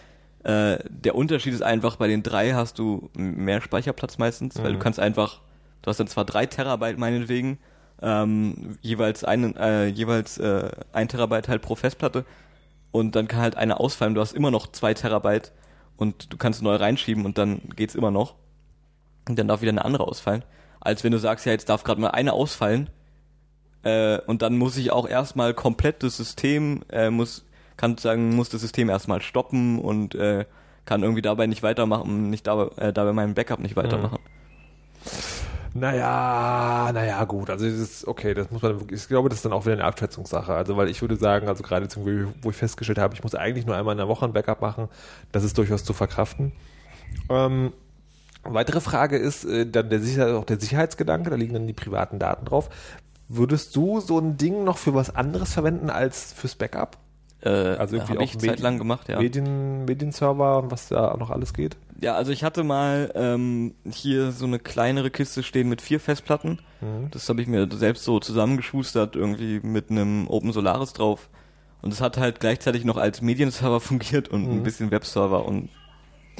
äh, der Unterschied ist einfach, bei den drei hast du mehr Speicherplatz meistens, weil Mhm. du kannst einfach, du hast dann zwar drei Terabyte meinetwegen, ähm, jeweils einen, äh, jeweils äh, ein Terabyte halt pro Festplatte und dann kann halt eine ausfallen, du hast immer noch zwei Terabyte und du kannst neu reinschieben und dann geht's immer noch. Und dann darf wieder eine andere ausfallen. Als wenn du sagst, ja, jetzt darf gerade mal eine ausfallen äh, und dann muss ich auch erstmal komplett das System, äh, muss, kann sagen, muss das System erstmal stoppen und äh, kann irgendwie dabei nicht weitermachen, nicht dabei, äh, dabei meinen Backup nicht weitermachen. Naja, naja, gut. Also das ist okay, das muss man ich glaube, das ist dann auch wieder eine Abschätzungssache. Also weil ich würde sagen, also gerade jetzt, wo ich festgestellt habe, ich muss eigentlich nur einmal in der Woche ein Backup machen, das ist durchaus zu verkraften. Ähm, weitere Frage ist äh, dann der Sicherheit, auch der Sicherheitsgedanke, da liegen dann die privaten Daten drauf. Würdest du so ein Ding noch für was anderes verwenden als fürs Backup? Äh, Also irgendwie ich Medien- zeitlang gemacht, ja. Medien, Medienserver und was da noch alles geht? Ja, also ich hatte mal ähm, hier so eine kleinere Kiste stehen mit vier Festplatten. Mhm. Das habe ich mir selbst so zusammengeschustert, irgendwie mit einem Open Solaris drauf. Und es hat halt gleichzeitig noch als Medienserver fungiert und Mhm. ein bisschen Webserver und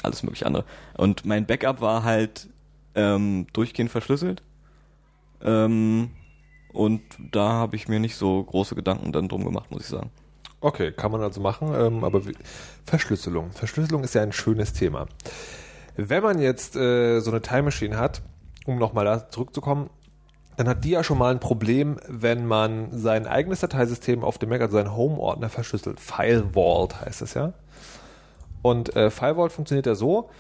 alles mögliche andere. Und mein Backup war halt ähm, durchgehend verschlüsselt. Ähm, und da habe ich mir nicht so große Gedanken dann drum gemacht, muss ich sagen. Okay, kann man also machen, ähm, aber wie, Verschlüsselung. Verschlüsselung ist ja ein schönes Thema. Wenn man jetzt äh, so eine Time Machine hat, um nochmal da zurückzukommen, dann hat die ja schon mal ein Problem, wenn man sein eigenes Dateisystem auf dem Mac, also seinen Home-Ordner verschlüsselt. File Vault heißt es ja. Und äh, File Vault funktioniert ja so,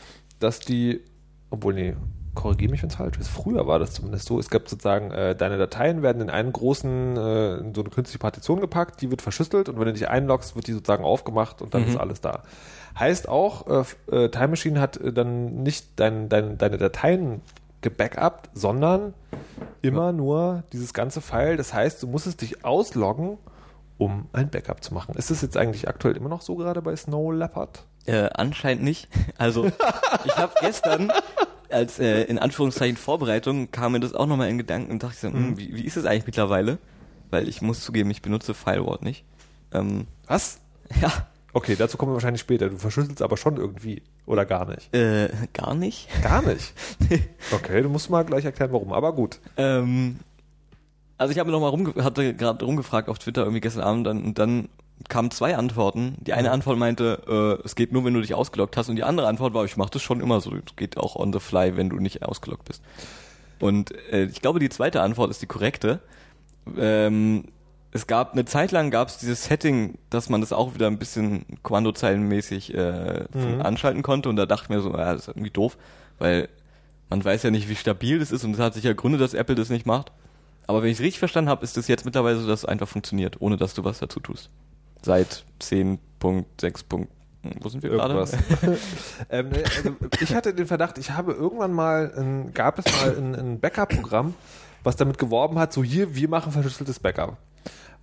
dass die, obwohl, nee, korrigiere mich, wenn es falsch ist. Früher war das zumindest so. Es gab sozusagen, äh, deine Dateien werden in einen großen, äh, in so eine künstliche Partition gepackt, die wird verschlüsselt und wenn du dich einloggst, wird die sozusagen aufgemacht und dann Mhm. ist alles da. Heißt auch, äh, äh, Time Machine hat äh, dann nicht dein, dein, deine Dateien gebackupt, sondern immer nur dieses ganze File. Das heißt, du musstest dich ausloggen, um ein Backup zu machen. Ist das jetzt eigentlich aktuell immer noch so gerade bei Snow Leopard? Äh, anscheinend nicht. Also ich habe gestern als äh, in Anführungszeichen Vorbereitung kam mir das auch nochmal in Gedanken und dachte so, hm, wie, wie ist es eigentlich mittlerweile? Weil ich muss zugeben, ich benutze Firewall nicht. Ähm, Was? ja, Okay, dazu kommen wir wahrscheinlich später. Du verschlüsselst aber schon irgendwie. Oder gar nicht. äh, gar nicht. Gar nicht. Okay, du musst mal gleich erklären, warum. Aber gut. Ähm, Also ich habe noch mal rumge hatte gerade rumgefragt auf Twitter irgendwie gestern Abend dann, und dann kamen zwei Antworten. Die eine Antwort meinte, äh, es geht nur, wenn du dich ausgeloggt hast und die andere Antwort war, ich mache das schon immer so. Es geht auch on the fly, wenn du nicht ausgeloggt bist. Und äh, ich glaube, die zweite Antwort ist die korrekte. Ähm, es gab eine Zeit lang gab es dieses Setting, dass man das auch wieder ein bisschen kommandozeilenmäßig äh, Mhm. anschalten konnte und da dachte ich mir so, ja, das ist irgendwie doof, weil man weiß ja nicht, wie stabil das ist und es hat sicher Gründe, dass Apple das nicht macht. Aber wenn ich es richtig verstanden habe, ist es jetzt mittlerweile so, dass es einfach funktioniert, ohne dass du was dazu tust. Seit 10.6. Wo sind wir gerade? Irgendwas. ähm, ne, also ich hatte den Verdacht, ich habe irgendwann mal, ein, gab es mal ein, ein Backup-Programm, was damit geworben hat, so hier, wir machen verschlüsseltes Backup.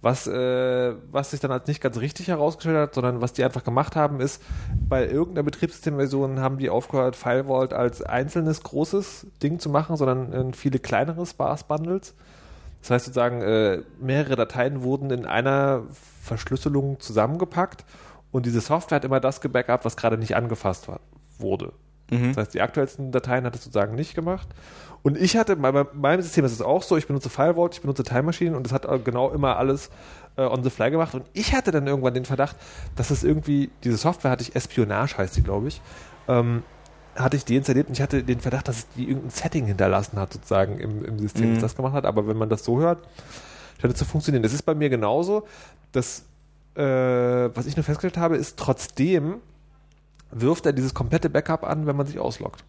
Was, äh, was sich dann als nicht ganz richtig herausgestellt hat, sondern was die einfach gemacht haben, ist, bei irgendeiner Betriebssystemversion haben die aufgehört, FileVault als einzelnes großes Ding zu machen, sondern in viele kleinere Sparse-Bundles. Das heißt sozusagen, äh, mehrere Dateien wurden in einer Verschlüsselung zusammengepackt und diese Software hat immer das gebackupt, was gerade nicht angefasst war, wurde. Mhm. Das heißt, die aktuellsten Dateien hat es sozusagen nicht gemacht. Und ich hatte, bei bei meinem System ist es auch so, ich benutze FileVault, ich benutze Time Machine und das hat äh, genau immer alles äh, on the fly gemacht. Und ich hatte dann irgendwann den Verdacht, dass es irgendwie, diese Software hatte ich, Espionage heißt die, glaube ich, ähm, hatte ich deinstalliert und ich hatte den Verdacht, dass es die irgendein Setting hinterlassen hat, sozusagen im, im System, Mhm. das das gemacht hat. Aber wenn man das so hört, scheint es zu funktionieren. Es ist bei mir genauso, dass, äh, was ich nur festgestellt habe, ist trotzdem wirft er dieses komplette Backup an, wenn man sich ausloggt.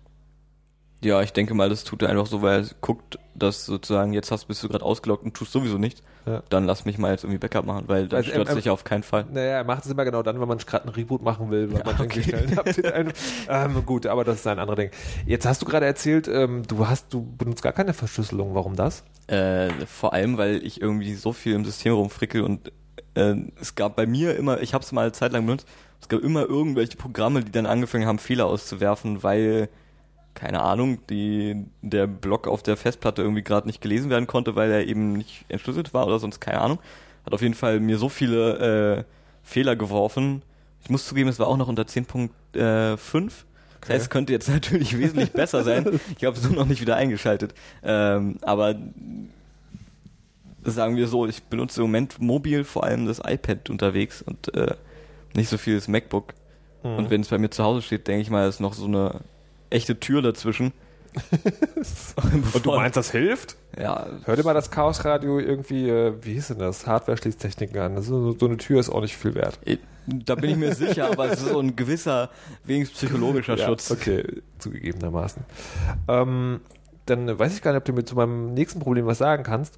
Ja, ich denke mal, das tut er einfach so, weil er guckt, dass sozusagen jetzt hast, bist du gerade ausgeloggt und tust sowieso nichts. Ja. Dann lass mich mal jetzt irgendwie Backup machen, weil dann Also, stört ähm, dich auf keinen Fall. Naja, er macht es immer genau dann, wenn man gerade einen Reboot machen will, weil man irgendwie schnell ein Update ein, ähm, Gut, aber das ist ein anderer Ding. Jetzt hast du gerade erzählt, ähm, du hast, du benutzt gar keine Verschlüsselung. Warum das? Äh, vor allem, weil ich irgendwie so viel im System rumfrickel und äh, es gab bei mir immer, ich habe es mal eine Zeit lang benutzt, es gab immer irgendwelche Programme, die dann angefangen haben, Fehler auszuwerfen, weil, keine Ahnung, die, der Block auf der Festplatte irgendwie gerade nicht gelesen werden konnte, weil er eben nicht entschlüsselt war oder sonst keine Ahnung. Hat auf jeden Fall mir so viele äh, Fehler geworfen. Ich muss zugeben, es war auch noch unter 10.5. Das heißt, es könnte jetzt natürlich wesentlich besser sein. Ich habe es nur noch nicht wieder eingeschaltet. Ähm, aber sagen wir so, ich benutze im Moment mobil vor allem das iPad unterwegs und äh, nicht so viel das MacBook. Und wenn es bei mir zu Hause steht, denke ich mal, ist noch so eine echte Tür dazwischen. Und du meinst, das hilft? Ja, Hör dir mal das Chaosradio irgendwie, äh, wie hieß denn das? Hardware-Schließtechniken an. Das ist so, so eine Tür ist auch nicht viel wert. eh, da bin ich mir sicher, aber es ist so ein gewisser, wenigstens psychologischer Ja, Schutz. Okay, zugegebenermaßen. Ähm, dann weiß ich gar nicht, ob du mir zu meinem nächsten Problem was sagen kannst.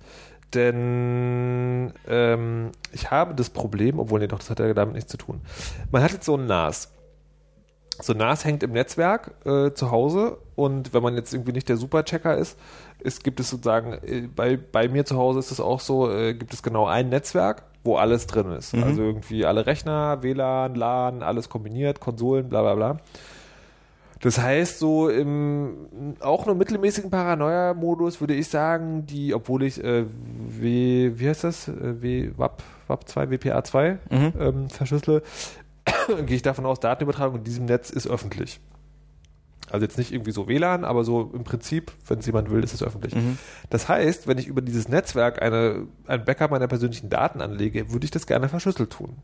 Denn ähm, ich habe das Problem, obwohl, nee, doch, das hat ja damit nichts zu tun. Man hat jetzt so ein NAS. So NAS hängt im Netzwerk äh, zu Hause und wenn man jetzt irgendwie nicht der Superchecker ist, ist gibt es sozusagen, äh, bei, bei mir zu Hause ist es auch so, äh, gibt es genau ein Netzwerk, wo alles drin ist. Mhm. Also irgendwie alle Rechner, WLAN, LAN, alles kombiniert, Konsolen, bla bla bla. Das heißt, so im auch nur mittelmäßigen Paranoia-Modus würde ich sagen, die, obwohl ich äh, W, wie heißt das? Äh, W, WAP, WAP 2, WPA2 Mhm. ähm, verschlüssele, gehe ich davon aus, Datenübertragung in diesem Netz ist öffentlich. Also jetzt nicht irgendwie so WLAN, aber so im Prinzip, wenn es jemand will, ist es öffentlich. Mhm. Das heißt, wenn ich über dieses Netzwerk eine, ein Backup meiner persönlichen Daten anlege, würde ich das gerne verschlüsselt tun.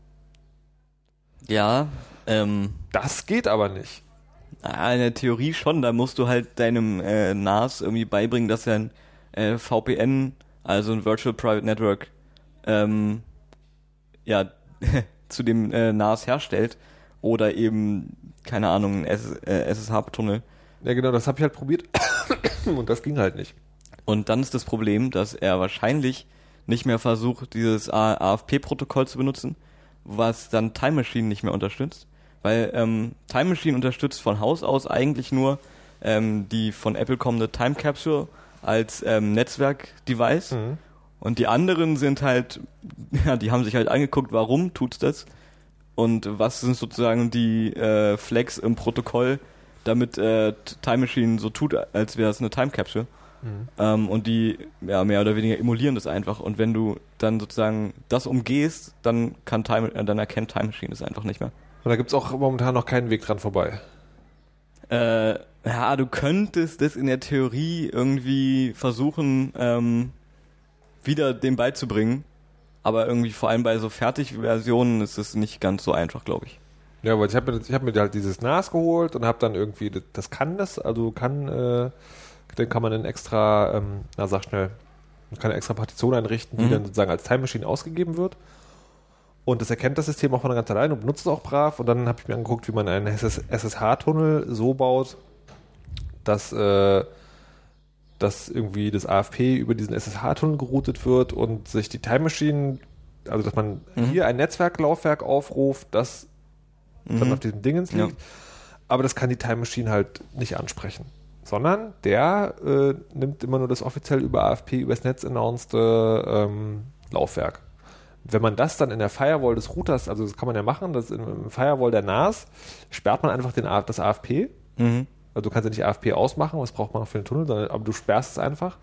Ja, ähm, Das geht aber nicht. In der Theorie schon, da musst du halt deinem äh, NAS irgendwie beibringen, dass er ein äh, VPN, also ein Virtual Private Network, ähm, ja, zu dem äh, NAS herstellt oder eben, keine Ahnung, ein SS, äh, SSH-Tunnel. Ja, genau, das habe ich halt probiert und das ging halt nicht. Und dann ist das Problem, dass er wahrscheinlich nicht mehr versucht, dieses AFP-Protokoll zu benutzen, was dann Time Machine nicht mehr unterstützt. Weil ähm, Time Machine unterstützt von Haus aus eigentlich nur ähm, die von Apple kommende Time Capsule als ähm, Netzwerk-Device. Mhm. Und die anderen sind halt, ja, die haben sich halt angeguckt, warum tut's das und was sind sozusagen die äh, Flags im Protokoll, damit äh, Time Machine so tut, als wäre es eine Time Capsule. Mhm. Ähm, und die ja, mehr oder weniger emulieren das einfach. Und wenn du dann sozusagen das umgehst, dann kann Time, äh, dann erkennt Time Machine das einfach nicht mehr. Und da gibt's auch momentan noch keinen Weg dran vorbei. Äh, ja, du könntest das in der Theorie irgendwie versuchen, ähm, wieder dem beizubringen. Aber irgendwie vor allem bei so Fertigversionen ist es nicht ganz so einfach, glaube ich. Ja, weil ich habe mir, ich hab mir halt dieses NAS geholt und habe dann irgendwie, das, kann das, also kann, äh, dann kann man dann extra, ähm, na sag schnell, man kann eine extra Partition einrichten, die Mhm. dann sozusagen als Time Machine ausgegeben wird. Und das erkennt das System auch von ganz allein und benutzt es auch brav. Und dann habe ich mir angeguckt, wie man einen SSH-Tunnel so baut, dass, äh, dass irgendwie das AFP über diesen SSH-Tunnel geroutet wird und sich die Time Machine, also dass man Mhm. hier ein Netzwerklaufwerk aufruft, das dann Mhm. auf diesem Dingens Ja. liegt. Aber das kann die Time Machine halt nicht ansprechen. Sondern der äh, nimmt immer nur das offiziell über AFP, übers Netz announced ähm, Laufwerk. Wenn man das dann in der Firewall des Routers, also das kann man ja machen, das im, Firewall der NAS, sperrt man einfach den, das AFP. Mhm. Also du kannst ja nicht AFP ausmachen, das braucht man auch für den Tunnel, sondern, aber du sperrst es einfach.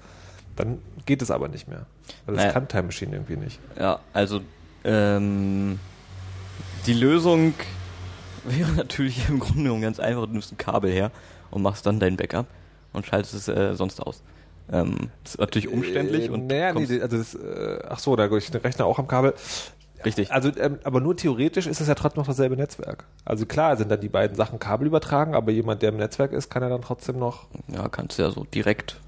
Dann geht es aber nicht mehr. Also das Naja. kann Time Machine irgendwie nicht. Ja, also ähm, die Lösung wäre natürlich im Grunde genommen ganz einfach. Du nimmst ein Kabel her und machst dann dein Backup und schaltest es äh, sonst aus. Ähm, das ist natürlich umständlich Äh, und naja, nee, also das, äh, ach so, da ich den Rechner auch am Kabel. Richtig. Also, ähm, aber nur theoretisch ist es ja trotzdem noch dasselbe Netzwerk. Also klar sind dann die beiden Sachen Kabel übertragen, aber jemand, der im Netzwerk ist, kann ja dann trotzdem noch. Ja, kannst du ja so direkt.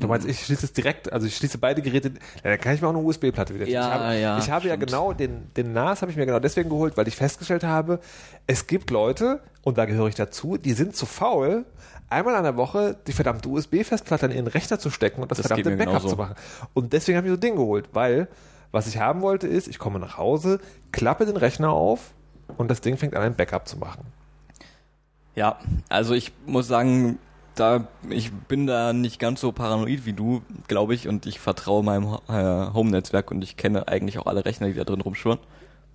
Du meinst, ich schließe es direkt, also ich schließe beide Geräte. Ja, dann kann ich mir auch eine USB-Platte wieder. Ja, ich habe, ja, Ich habe ja genau den, den NAS habe ich mir genau deswegen geholt, weil ich festgestellt habe, es gibt Leute und da gehöre ich dazu, die sind zu faul, einmal an der Woche die verdammte USB-Festplatte an ihren Rechner zu stecken und das, Das verdammte Backup genauso. zu machen. Und deswegen habe ich so ein Ding geholt, weil was ich haben wollte ist, ich komme nach Hause, klappe den Rechner auf und das Ding fängt an ein Backup zu machen. Ja, also ich muss sagen, da ich bin da nicht ganz so paranoid wie du, glaube ich, und ich vertraue meinem äh, Home-Netzwerk und ich kenne eigentlich auch alle Rechner, die da drin rumschwirren,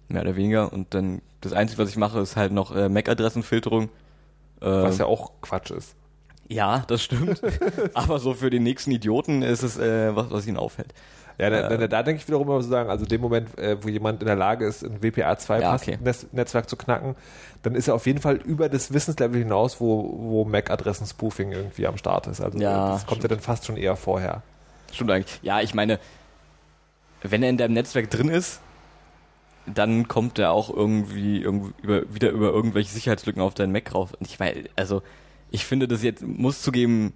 mehr oder weniger. Und dann das Einzige, was ich mache, ist halt noch äh, MAC-Adressenfilterung. Äh, Was ja auch Quatsch ist. ja, das stimmt. Aber so für den nächsten Idioten ist es äh, was, was ihn auffällt. Ja, da, Äh. da, da denke ich wiederum immer so sagen, also dem Moment, äh, wo jemand in der Lage ist, ein WPA2 Ja, Pass- okay. Netz Netzwerk zu knacken, dann ist er auf jeden Fall über das Wissenslevel hinaus, wo, wo MAC-Adressen-Spoofing irgendwie am Start ist. Also das kommt ja dann fast schon eher vorher. Stimmt eigentlich. Ja, ich meine, wenn er in deinem Netzwerk drin ist, dann kommt er auch irgendwie, irgendwie über, wieder über irgendwelche Sicherheitslücken auf deinen Mac rauf. Und ich meine, also ich finde das jetzt, muss zugeben, ein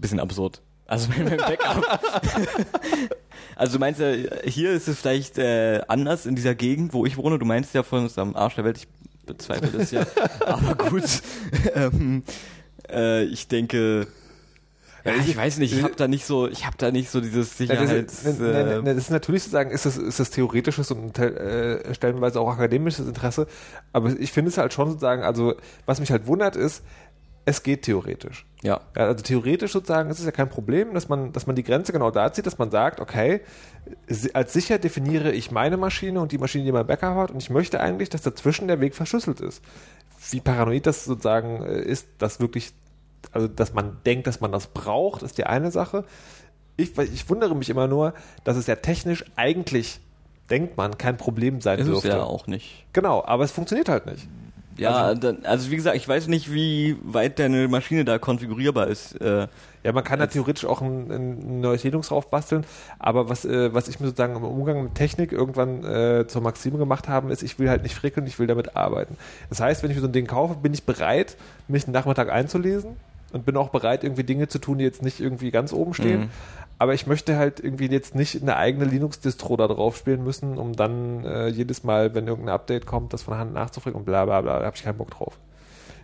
bisschen absurd. Also mein mein Backup. also du meinst ja, hier ist es vielleicht äh, anders in dieser Gegend, wo ich wohne. Du meinst ja von uns am Arsch der Welt, ich bezweifle das ja. Aber gut. ähm, äh, ich denke, ja, ich weiß nicht, ich habe da nicht so, ich habe da nicht so dieses das, Sicherheits... ist, äh, ne, das ist natürlich sozusagen, ist das, ist das theoretisches und äh, stellenweise auch akademisches Interesse, aber ich finde es halt schon sozusagen, also was mich halt wundert ist, es geht theoretisch. ja. Ja, also theoretisch sozusagen ist es ja kein Problem, dass man, dass man die Grenze genau da zieht, dass man sagt, okay, als sicher definiere ich meine Maschine und die Maschine, die mein Backup hat und ich möchte eigentlich, dass dazwischen der Weg verschlüsselt ist. Wie paranoid das sozusagen äh, ist, dass wirklich, also dass man denkt, dass man das braucht, ist die eine Sache. Ich, ich wundere mich immer nur, dass es ja technisch eigentlich, denkt man, kein Problem sein Ist dürfte. ja auch nicht. Genau, aber es funktioniert halt nicht. Ja, Also- dann, also wie gesagt, ich weiß nicht, wie weit deine Maschine da konfigurierbar ist. Äh, Ja, man kann da theoretisch auch ein, ein neues Linux drauf basteln, aber was, äh, was ich mir sozusagen im Umgang mit Technik irgendwann äh, zur Maxime gemacht habe, ist, ich will halt nicht frickeln, ich will damit arbeiten. Das heißt, wenn ich mir so ein Ding kaufe, bin ich bereit, mich einen Nachmittag einzulesen und bin auch bereit, irgendwie Dinge zu tun, die jetzt nicht irgendwie ganz oben stehen. Mhm. Aber ich möchte halt irgendwie jetzt nicht eine eigene Linux-Distro da drauf spielen müssen, um dann äh, jedes Mal, wenn irgendein Update kommt, das von Hand nachzufragen und bla bla bla, da habe ich keinen Bock drauf.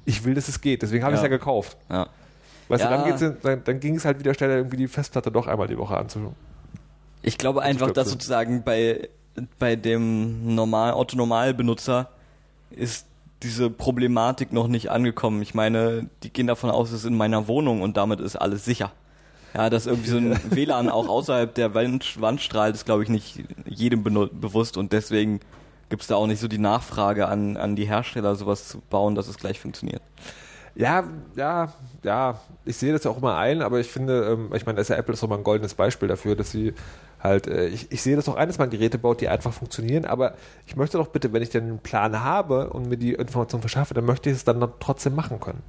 Ich will, dass es geht, deswegen habe ich es Ja. ja gekauft. ja. Weißt Ja. du, dann, dann, dann ging es halt wieder schneller, irgendwie die Festplatte doch einmal die Woche anzuschauen. Ich glaube einfach, dass sozusagen bei, bei dem normal, Otto-Normal-Benutzer ist diese Problematik noch nicht angekommen. Ich meine, die gehen davon aus, es ist in meiner Wohnung und damit ist alles sicher. Ja, dass irgendwie so ein WLAN auch außerhalb der Wand, Wand strahlt, ist glaube ich nicht jedem bewusst und deswegen gibt es da auch nicht so die Nachfrage an, an die Hersteller, sowas zu bauen, dass es gleich funktioniert. Ja, ja, ja, ich sehe das ja auch immer ein, aber ich finde, ähm, ich meine, da ist ja Apple ist doch mal ein goldenes Beispiel dafür, dass sie halt, äh, ich, ich sehe das auch ein, dass man Geräte baut, die einfach funktionieren, aber ich möchte doch bitte, wenn ich einen Plan habe und mir die Information verschaffe, dann möchte ich es dann trotzdem machen können.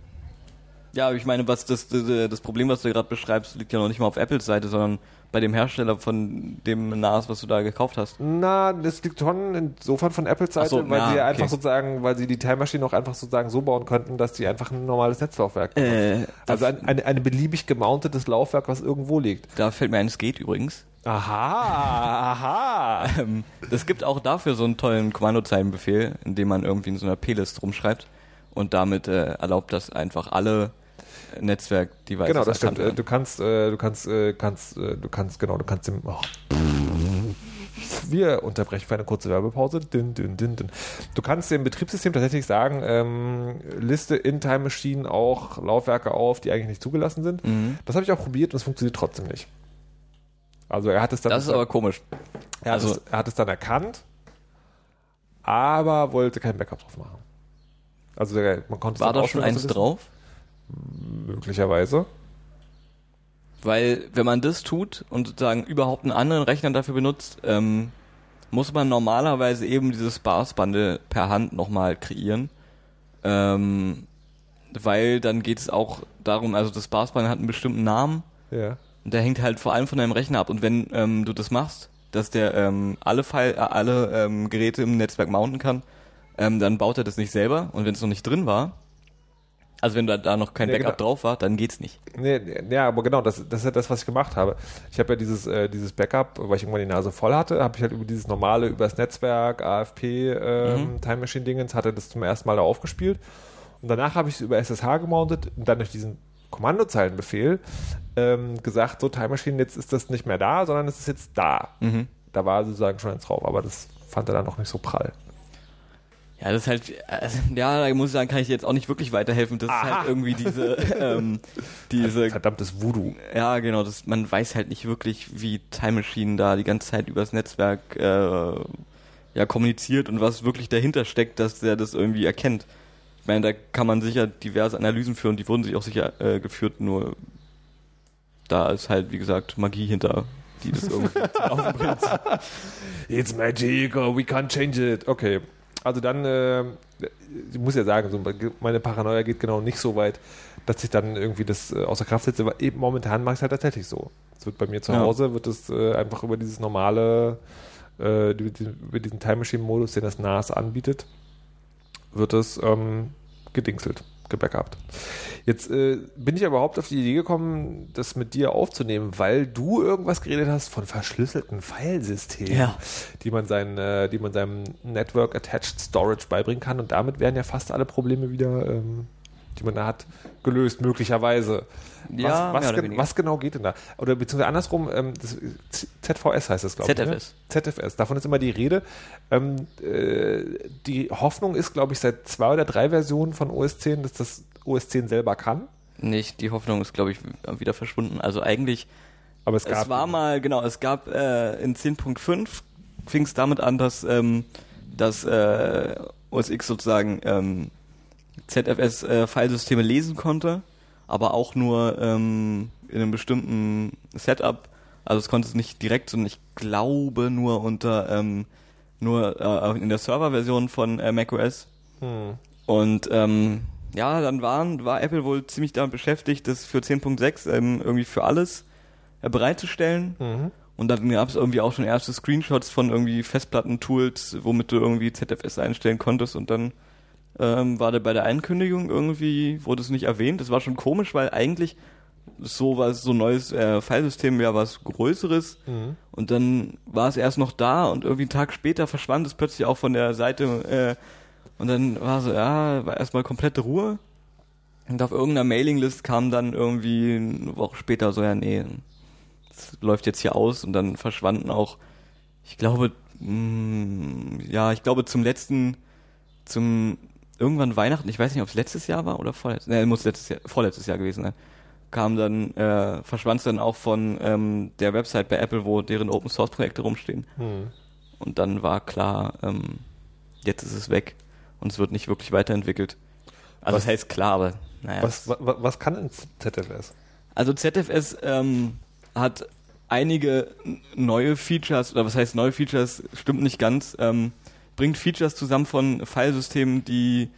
Ja, aber ich meine, was das, das, das Problem, was du gerade beschreibst, liegt ja noch nicht mal auf Apples Seite, sondern bei dem Hersteller von dem NAS, was du da gekauft hast. Na, das liegt schon insofern von Apples Seite, so, weil ja, sie ja okay. einfach sozusagen, weil sie die Time Machine auch einfach sozusagen so bauen könnten, dass die einfach ein normales Netzlaufwerk Äh, Also ein, eine, eine beliebig gemountetes Laufwerk, was irgendwo liegt. Da fällt mir ein, es geht übrigens. Aha, aha. Ähm, es gibt auch dafür so einen tollen Kommandozeilenbefehl, in dem man irgendwie in so einer P-List rumschreibt und damit äh, erlaubt das einfach alle Netzwerk-Devices Genau, das stimmt. erkannt Äh, Du kannst, äh, du kannst, äh, kannst, äh, du kannst, genau, du kannst dem. Oh. Wir unterbrechen für eine kurze Werbepause. Din, din, din, din. Du kannst dem Betriebssystem tatsächlich sagen, ähm, liste in Time Machine auch Laufwerke auf, die eigentlich nicht zugelassen sind. Mhm. Das habe ich auch probiert und es funktioniert trotzdem nicht. Also er hat es dann, Das ist aber komisch. er, hat also- es, er hat es dann erkannt, aber wollte kein Backup drauf machen. Also der, man konnte War da schon eins drauf? Möglicherweise. Weil wenn man das tut und sozusagen überhaupt einen anderen Rechner dafür benutzt, ähm, muss man normalerweise eben dieses Sparse-Bundle per Hand nochmal kreieren. Ähm, weil dann geht es auch darum, also das Sparse-Bundle hat einen bestimmten Namen Ja. und der hängt halt vor allem von deinem Rechner ab. Und wenn ähm, du das machst, dass der ähm, alle, File, äh, alle ähm, Geräte im Netzwerk mounten kann, ähm, dann baut er das nicht selber. Und wenn es noch nicht drin war, also wenn da, da noch kein Ja, Backup genau. drauf war, dann geht's nicht. Nee, nee, ja, aber genau, das, das ist ja das, was ich gemacht habe. Ich habe ja dieses, äh, dieses Backup, weil ich irgendwann die Nase voll hatte, habe ich halt über dieses normale, über das Netzwerk, AFP, ähm, Mhm. Time Machine Dingens, hatte das zum ersten Mal da aufgespielt. Und danach habe ich es über SSH gemountet und dann durch diesen Kommandozeilenbefehl ähm, gesagt, so Time Machine, jetzt ist das nicht mehr da, sondern es ist jetzt da. Mhm. Da war sozusagen schon eins drauf, aber das fand er dann noch nicht so prall. Ja, das ist halt, also, ja, da muss ich sagen, kann ich dir jetzt auch nicht wirklich weiterhelfen. Das Aha. ist halt irgendwie diese, ähm, diese, Verdammtes Voodoo. ja, genau, das, man weiß halt nicht wirklich, wie Time Machine da die ganze Zeit übers Netzwerk, äh, ja, kommuniziert und was wirklich dahinter steckt, dass der das irgendwie erkennt. Ich meine, da kann man sicher diverse Analysen führen, die wurden sich auch sicher äh, geführt, nur da ist halt, wie gesagt, Magie hinter, die das irgendwie zum Laufen bringt. It's magic, or we can't change it. Okay. Also dann, äh, ich muss ja sagen, so, meine Paranoia geht genau nicht so weit, dass ich dann irgendwie das äh, außer Kraft setze, aber eben momentan mache ich es halt tatsächlich so. Es wird bei mir zu Ja. Hause, wird es äh, einfach über dieses normale, äh, über diesen, Time Machine Modus, den das NAS anbietet, wird es ähm, gedingselt, gebackupt. Jetzt äh, bin ich aber überhaupt auf die Idee gekommen, das mit dir aufzunehmen, weil du irgendwas geredet hast von verschlüsselten Filesystemen, Ja. die man seinen, äh, die man seinem Network Attached Storage beibringen kann und damit werden ja fast alle Probleme wieder, ähm, die man da hat, gelöst, möglicherweise. Ja, was, was, weniger. was genau geht denn da? Oder beziehungsweise andersrum, ähm, ZVS heißt das, glaube ich. ZFS. Ne? ZFS, davon ist immer die Rede. Ähm, äh, die Hoffnung ist, glaube ich, seit zwei oder drei Versionen von OS 10, dass das OS 10 selber kann. Nicht, die Hoffnung ist, glaube ich, wieder verschwunden. Also eigentlich, Aber es gab. es war mal, genau, es gab äh, in 10.5 fing es damit an, dass, ähm, dass äh, OS X sozusagen ähm, ZFS-Filesysteme lesen konnte, aber auch nur ähm, in einem bestimmten Setup. Also es konnte es nicht direkt, sondern ich glaube nur unter ähm, nur äh, in der Serverversion von äh, macOS. Hm. Und ähm, ja, dann waren, war Apple wohl ziemlich damit beschäftigt, das für 10.6 ähm, irgendwie für alles äh, bereitzustellen. Mhm. Und dann gab es irgendwie auch schon erste Screenshots von irgendwie Festplatten-Tools, womit du irgendwie ZFS einstellen konntest. Und dann ähm, war der bei der Ankündigung irgendwie, wurde es nicht erwähnt. Das war schon komisch, weil eigentlich so was, so ein neues äh, Filesystem wäre was Größeres. Mhm. Und dann war es erst noch da und irgendwie einen Tag später verschwand es plötzlich auch von der Seite. Äh, und dann war so, ja, war erstmal komplette Ruhe. Und auf irgendeiner Mailinglist kam dann irgendwie eine Woche später so, ja, nee, das läuft jetzt hier aus. Und dann verschwanden auch, ich glaube, mh, ja, ich glaube zum letzten, zum irgendwann Weihnachten, ich weiß nicht, ob es letztes Jahr war oder vorletztes, nee, muss letztes Jahr, vorletztes Jahr gewesen sein kam dann, äh, verschwand es dann auch von ähm, der Website bei Apple, wo deren Open Source Projekte rumstehen. Hm. Und dann war klar, ähm, jetzt ist es weg und es wird nicht wirklich weiterentwickelt. Also Was- das heißt klar, aber naja. Was, wa, wa- was kann denn ZFS? Also ZFS ähm, hat einige neue Features, oder was heißt neue Features, stimmt nicht ganz, ähm, bringt Features zusammen von Filesystemen, die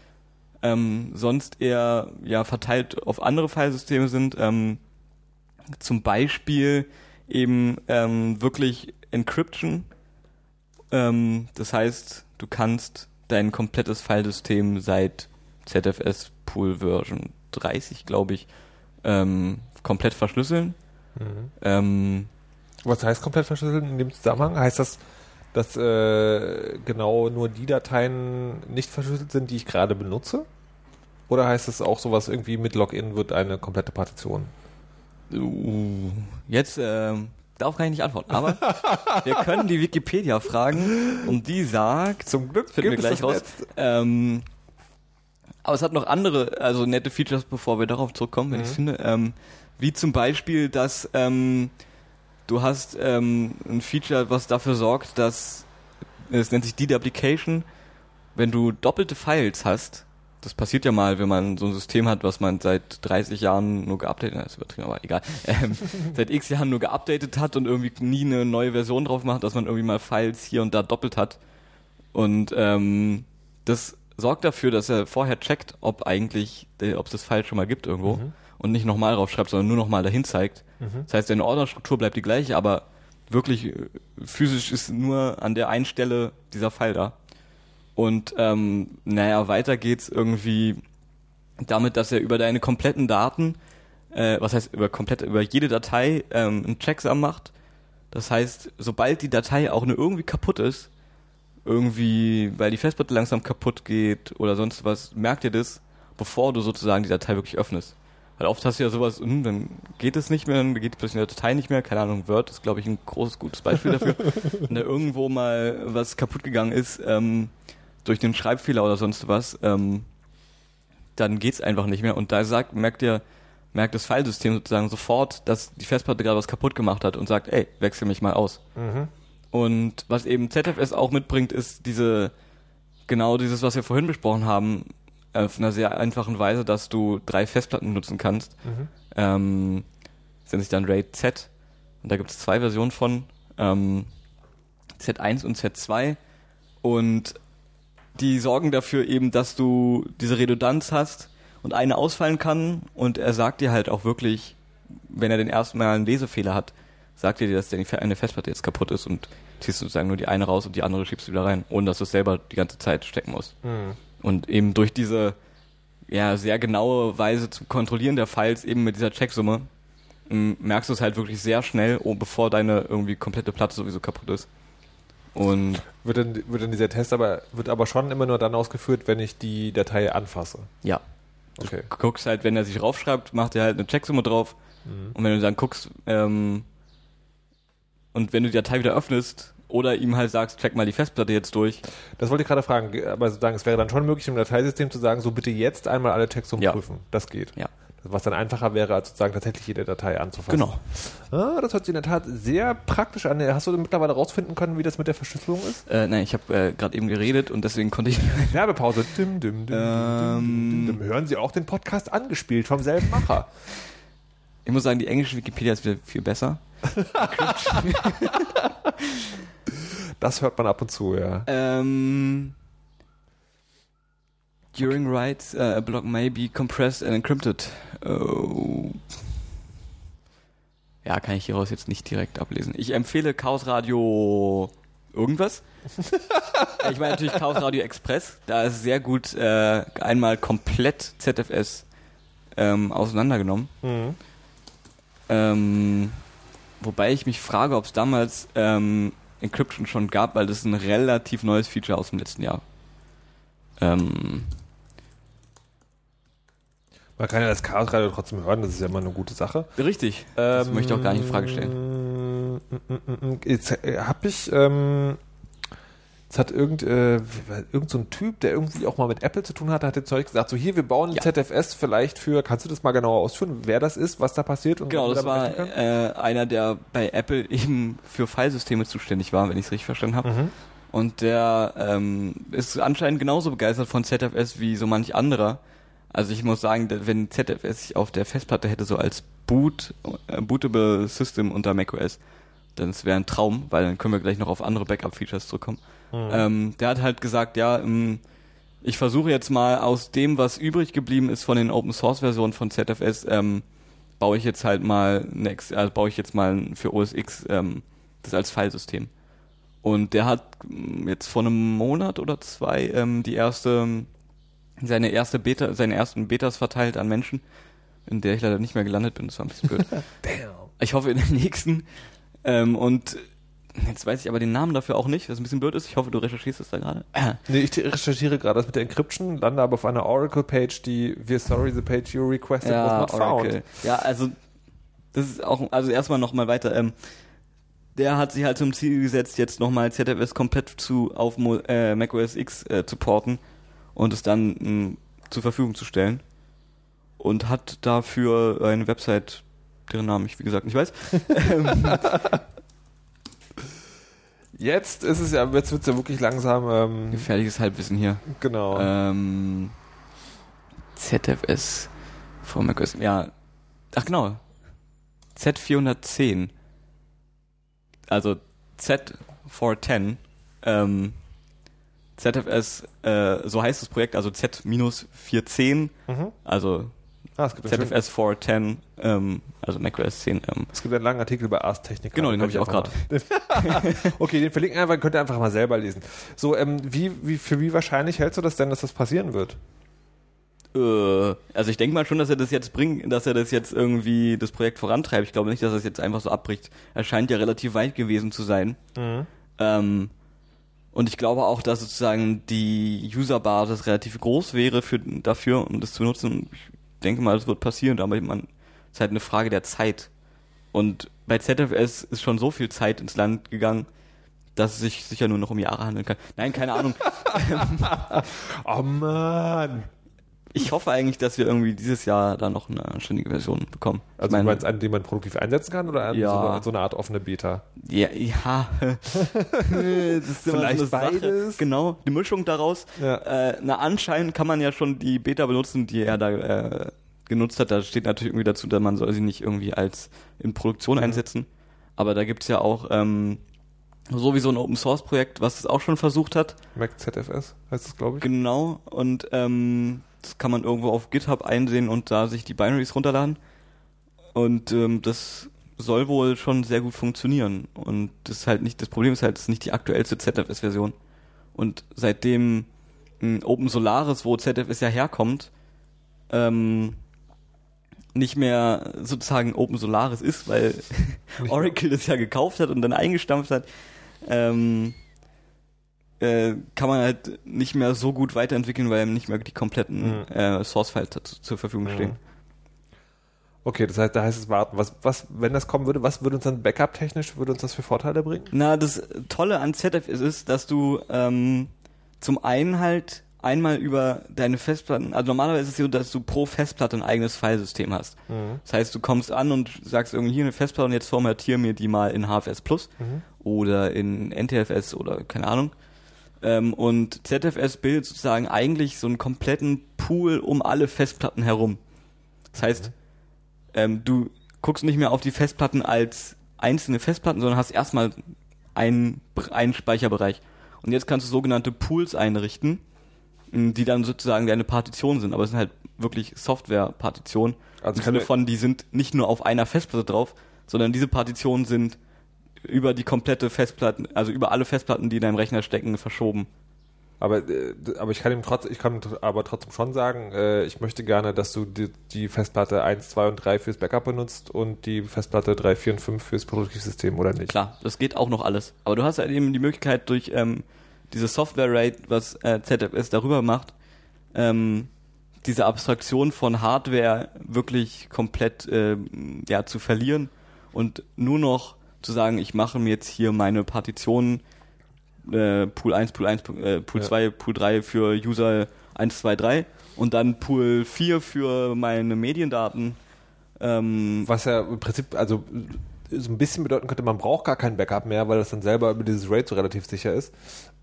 ähm, sonst eher ja verteilt auf andere Filesysteme sind. Ähm, zum Beispiel eben ähm, wirklich Encryption. Ähm, das heißt, du kannst dein komplettes Filesystem seit ZFS Pool Version 30, glaube ich, ähm, komplett verschlüsseln. Mhm. Ähm, Was heißt komplett verschlüsselt in dem Zusammenhang? Heißt das, dass äh, genau nur die Dateien nicht verschlüsselt sind, die ich gerade benutze? Oder heißt es auch sowas irgendwie mit Login wird eine komplette Partition? uh, jetzt ähm, darauf kann ich nicht antworten, aber wir können die Wikipedia fragen und die sagt, Zum Glück finden wir gleich raus. Ähm, aber es hat noch andere, also nette Features, bevor wir darauf zurückkommen, wenn Mhm. ich finde. Ähm, wie zum Beispiel, dass ähm, du hast ähm, ein Feature, was dafür sorgt, dass es nennt sich Deduplication, wenn du doppelte Files hast. Das passiert ja mal, wenn man so ein System hat, was man seit 30 Jahren nur geupdatet hat, ist übertrieben, aber egal, ähm, seit x Jahren nur geupdatet hat und irgendwie nie eine neue Version drauf macht, dass man irgendwie mal Files hier und da doppelt hat. Und ähm, das sorgt dafür, dass er vorher checkt, ob eigentlich, äh, ob es das File schon mal gibt irgendwo Mhm. Und nicht nochmal draufschreibt, sondern nur nochmal dahin zeigt. Mhm. Das heißt, deine Ordnerstruktur bleibt die gleiche, aber wirklich äh, physisch ist nur an der einen Stelle dieser Pfeil da. Und ähm, naja, weiter geht's irgendwie damit, dass er über deine kompletten Daten, äh, was heißt über komplett über jede Datei ähm, einen Checksum macht. Das heißt, sobald die Datei auch nur irgendwie kaputt ist, irgendwie, weil die Festplatte langsam kaputt geht oder sonst was, merkt ihr das, bevor du sozusagen die Datei wirklich öffnest. Weil oft hast du ja sowas, hm, dann geht es nicht mehr, dann geht plötzlich eine Datei nicht mehr, keine Ahnung, Word ist, glaube ich, ein großes, gutes Beispiel dafür. Wenn da irgendwo mal was kaputt gegangen ist, ähm, durch den Schreibfehler oder sonst was, ähm, dann geht's einfach nicht mehr. Und da sagt, merkt ihr, merkt das Filesystem sozusagen sofort, dass die Festplatte gerade was kaputt gemacht hat und sagt, ey, wechsel mich mal aus. Mhm. Und was eben ZFS auch mitbringt, ist diese, genau dieses, was wir vorhin besprochen haben, auf einer sehr einfachen Weise, dass du drei Festplatten nutzen kannst. Mhm. Ähm, das nennt sich dann RAID Z. Und da gibt es zwei Versionen von. Ähm, Z1 und Z2. Und die sorgen dafür eben, dass du diese Redundanz hast und eine ausfallen kann. Und er sagt dir halt auch wirklich, wenn er den ersten Mal einen Lesefehler hat, sagt er dir, dass eine Festplatte jetzt kaputt ist und ziehst sozusagen nur die eine raus und die andere schiebst du wieder rein, ohne dass du es selber die ganze Zeit stecken musst. Mhm. Und eben durch diese ja, sehr genaue Weise zu kontrollieren der Files, eben mit dieser Checksumme, m, merkst du es halt wirklich sehr schnell, oh, bevor deine irgendwie komplette Platte sowieso kaputt ist. Und Wird dann, wird dann dieser Test aber, wird aber schon immer nur dann ausgeführt, wenn ich die Datei anfasse. ja, Okay. du guckst halt, wenn er sich raufschreibt, macht er halt eine Checksumme drauf. Mhm. Und wenn du dann guckst, ähm, und wenn du die Datei wieder öffnest, oder ihm halt sagst, check mal die Festplatte jetzt durch, Das wollte ich gerade fragen, aber sozusagen, es wäre dann schon möglich, im Dateisystem zu sagen, so bitte jetzt einmal alle Checksummen Ja. prüfen. Das geht. Ja. Was dann einfacher wäre, als sozusagen tatsächlich jede Datei anzufassen. Genau. Ah, das hört sich in der Tat sehr praktisch an. Hast du mittlerweile rausfinden können, wie das mit der Verschlüsselung ist? Äh, nein, ich habe äh, gerade eben geredet und deswegen konnte ich. Werbepause. Dim, dim, dim, Ähm. dim, dim. Hören Sie auch den Podcast angespielt vom selben Macher. Ich muss sagen, die englische Wikipedia ist wieder viel besser. Das hört man ab und zu, ja. Ähm, during writes, uh, a block may be compressed and encrypted. Oh. Ja, kann ich hieraus jetzt nicht direkt ablesen. Ich empfehle Chaos Radio irgendwas. ich meine natürlich Chaos Radio Express. Da ist sehr gut äh, einmal komplett ZFS ähm, auseinandergenommen. Mhm. Ähm, wobei ich mich frage, ob es damals ähm, Encryption schon gab, weil das ist ein relativ neues Feature aus dem letzten Jahr. Ähm, Man kann ja das Chaos Radio trotzdem hören, das ist ja immer eine gute Sache. richtig. Das Ähm, möchte ich auch gar nicht in Frage stellen. mm, mm, mm, mm. Jetzt äh, hab ich, ähm, jetzt hat irgend, äh, irgend so ein Typ, der irgendwie auch mal mit Apple zu tun hatte, hat jetzt Zeug gesagt, so hier, wir bauen Ja. ZFS vielleicht für, kannst du das mal genauer ausführen, wer das ist, was da passiert? Und Genau, das war äh, einer, der bei Apple eben für Filesysteme zuständig war, wenn ich es richtig verstanden habe. Mhm. Und der ähm, ist anscheinend genauso begeistert von ZFS wie so manch anderer. Also ich muss sagen, wenn ZFS sich auf der Festplatte hätte, so als Boot, äh, bootable System unter macOS, dann es wäre ein Traum, weil dann können wir gleich noch auf andere Backup-Features zurückkommen. Mhm. Ähm, der hat halt gesagt, ja, ähm, ich versuche jetzt mal aus dem, was übrig geblieben ist von den Open Source Versionen von ZFS, ähm, baue ich jetzt halt mal next, also baue ich jetzt mal für OS X ähm, das als Filesystem. Und der hat mm, jetzt vor einem Monat oder zwei ähm, die erste, seine erste Beta, seine ersten Betas verteilt an Menschen, in der ich leider nicht mehr gelandet bin. Das war ein bisschen blöd. Ich hoffe in der nächsten. Ähm, und jetzt weiß ich aber den Namen dafür auch nicht, was ein bisschen blöd ist. Ich hoffe, du recherchierst das da gerade. Nee, ich recherchiere gerade das mit der Encryption, lande aber auf einer Oracle-Page, die we're sorry, the page you requested was not found. Ja, also das ist auch, also erstmal nochmal weiter. Ähm, der hat sich halt zum Ziel gesetzt, jetzt nochmal ZFS komplett zu auf Mo äh, macOS X äh, zu porten und es dann mh, zur Verfügung zu stellen. Und hat dafür eine Website, deren Namen ich wie gesagt nicht weiß. Jetzt ist es ja, jetzt wird es ja wirklich langsam. Ähm, Gefährliches Halbwissen hier. Genau. Ähm, ZFS vor macOS. Ja, ach genau. Z410. Also Z410. Ähm, ZFS, äh, so heißt das Projekt, also Z-410. mhm. Also ah, es gibt ZFS 410, ähm, also macOS 10. Ähm, Es gibt einen langen Artikel bei Ars Technica. Genau, den hab ich auch mal- okay, den verlinken wir einfach, könnt ihr einfach mal selber lesen. So, ähm, wie, wie, für wie wahrscheinlich hältst du das denn, dass das passieren wird? Äh, also ich denke mal schon, dass er das jetzt bringt, dass er das jetzt irgendwie das Projekt vorantreibt. Ich glaube nicht, dass er es jetzt einfach so abbricht. Er scheint ja relativ weit gewesen zu sein. Ähm, und ich glaube auch, dass sozusagen die Userbasis relativ groß wäre für, dafür, um das zu nutzen. Ich denke mal, das wird passieren, aber man, es ist halt eine Frage der Zeit. Und bei ZFS ist schon so viel Zeit ins Land gegangen, dass es sich sicher nur noch um Jahre handeln kann. Nein, keine Ahnung. Oh Mann! Ich hoffe eigentlich, dass wir irgendwie dieses Jahr da noch eine anständige Version bekommen. Ich Also du meinst einen, den man produktiv einsetzen kann oder Ja. so, eine, so eine Art offene Beta? Ja, ja. das ist Vielleicht so eine Sache. beides? Genau, die Mischung daraus. Ja. Äh, na, anscheinend kann man ja schon die Beta benutzen, die er da äh, genutzt hat. Da steht natürlich irgendwie dazu, dass man soll sie nicht irgendwie als in Produktion Mhm. einsetzen. Aber da gibt's ja auch ähm, sowieso ein Open Source Projekt, was es auch schon versucht hat. Mac ZFS heißt es, glaube ich. Genau. Und ähm, das kann man irgendwo auf GitHub einsehen und da sich die Binaries runterladen. Und ähm, das soll wohl schon sehr gut funktionieren. Und das ist halt nicht, das Problem ist halt, es ist nicht die aktuellste ZFS-Version. Und seitdem mh, Open Solaris, wo ZFS ja herkommt, ähm, nicht mehr sozusagen Open Solaris ist, weil Oracle das ja gekauft hat und dann eingestampft hat, ähm, äh, kann man halt nicht mehr so gut weiterentwickeln, weil nicht mehr die kompletten Mhm. äh, Source-Files zur Verfügung Mhm. stehen. Okay, das heißt, da heißt es warten. Was, was, wenn das kommen würde, was würde uns dann Backup-technisch, würde uns das für Vorteile bringen? Na, das Tolle an ZFS ist, dass du ähm, zum einen halt einmal über deine Festplatten, also normalerweise ist es so, dass du pro Festplatte ein eigenes Filesystem hast. Das heißt, du kommst an und sagst irgendwie hier eine Festplatte und jetzt formatiere mir die mal in HFS Plus oder in NTFS oder keine Ahnung. Ähm, und ZFS bildet sozusagen eigentlich so einen kompletten Pool um alle Festplatten herum. Das heißt, ähm, du guckst nicht mehr auf die Festplatten als einzelne Festplatten, sondern hast erstmal einen, einen Speicherbereich. Und jetzt kannst du sogenannte Pools einrichten, die dann sozusagen deine Partitionen sind. Aber es sind halt wirklich Software-Partitionen. Also Im Sinne von, die sind nicht nur auf einer Festplatte drauf, sondern diese Partitionen sind über die komplette Festplatten, also über alle Festplatten, die in deinem Rechner stecken, verschoben. Aber, äh, aber ich kann ihm trotz, ich kann aber trotzdem schon sagen, äh, ich möchte gerne, dass du die, die Festplatte 1, 2 und 3 fürs Backup benutzt und die Festplatte 3, 4 und 5 fürs Produktivsystem, oder nicht? Klar, das geht auch noch alles. Aber du hast halt eben die Möglichkeit durch ähm, diese Software-Rate, was äh, ZFS darüber macht, ähm, diese Abstraktion von Hardware wirklich komplett ähm, ja, zu verlieren und nur noch zu sagen, ich mache mir jetzt hier meine Partitionen äh, Pool 1, Pool 1, äh, Pool Ja. 2, Pool 3 für User 1, 2, 3 und dann Pool 4 für meine Mediendaten. Ähm, Was ja im Prinzip, also so ein bisschen bedeuten könnte, man braucht gar kein Backup mehr, weil das dann selber über dieses RAID so relativ sicher ist.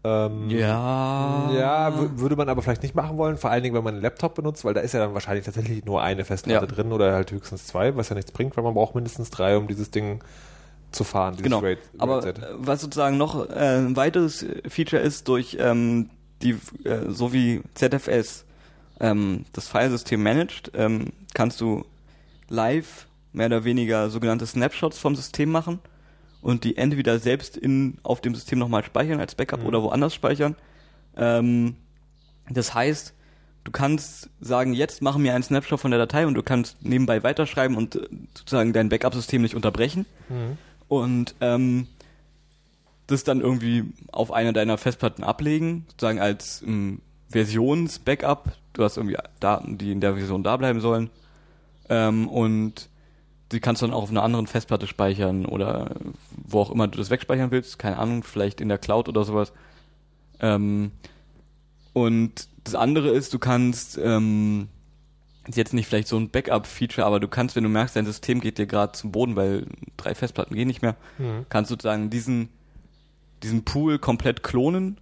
Ähm, ja. Ja, wü- würde man aber vielleicht nicht machen wollen, vor allen Dingen, wenn man einen Laptop benutzt, weil da ist ja dann wahrscheinlich tatsächlich nur eine Festplatte Ja. drin oder halt höchstens zwei, was ja nichts bringt, weil man braucht mindestens drei, um dieses Ding zu fahren, dieses Genau. RAID, Aber RAID-Set. äh, was sozusagen noch äh, ein weiteres Feature ist, durch ähm, die, äh, so wie ZFS ähm, das Filesystem managt, ähm, kannst du live mehr oder weniger sogenannte Snapshots vom System machen und die entweder selbst in, auf dem System nochmal speichern als Backup Mhm. oder woanders speichern. Ähm, das heißt, du kannst sagen, jetzt machen wir einen Snapshot von der Datei und du kannst nebenbei weiterschreiben und äh, sozusagen dein Backup-System nicht unterbrechen und ähm, das dann irgendwie auf eine deiner Festplatten ablegen, sozusagen als ähm, Versions-Backup. Du hast irgendwie Daten, die in der Version da bleiben sollen. Ähm, und die kannst du dann auch auf einer anderen Festplatte speichern oder wo auch immer du das wegspeichern willst. Keine Ahnung, vielleicht in der Cloud oder sowas. Ähm, und das andere ist, du kannst ähm, ist jetzt nicht vielleicht so ein Backup-Feature, aber du kannst, wenn du merkst, dein System geht dir gerade zum Boden, weil drei Festplatten gehen nicht mehr, Mhm. kannst sozusagen diesen, diesen Pool komplett klonen.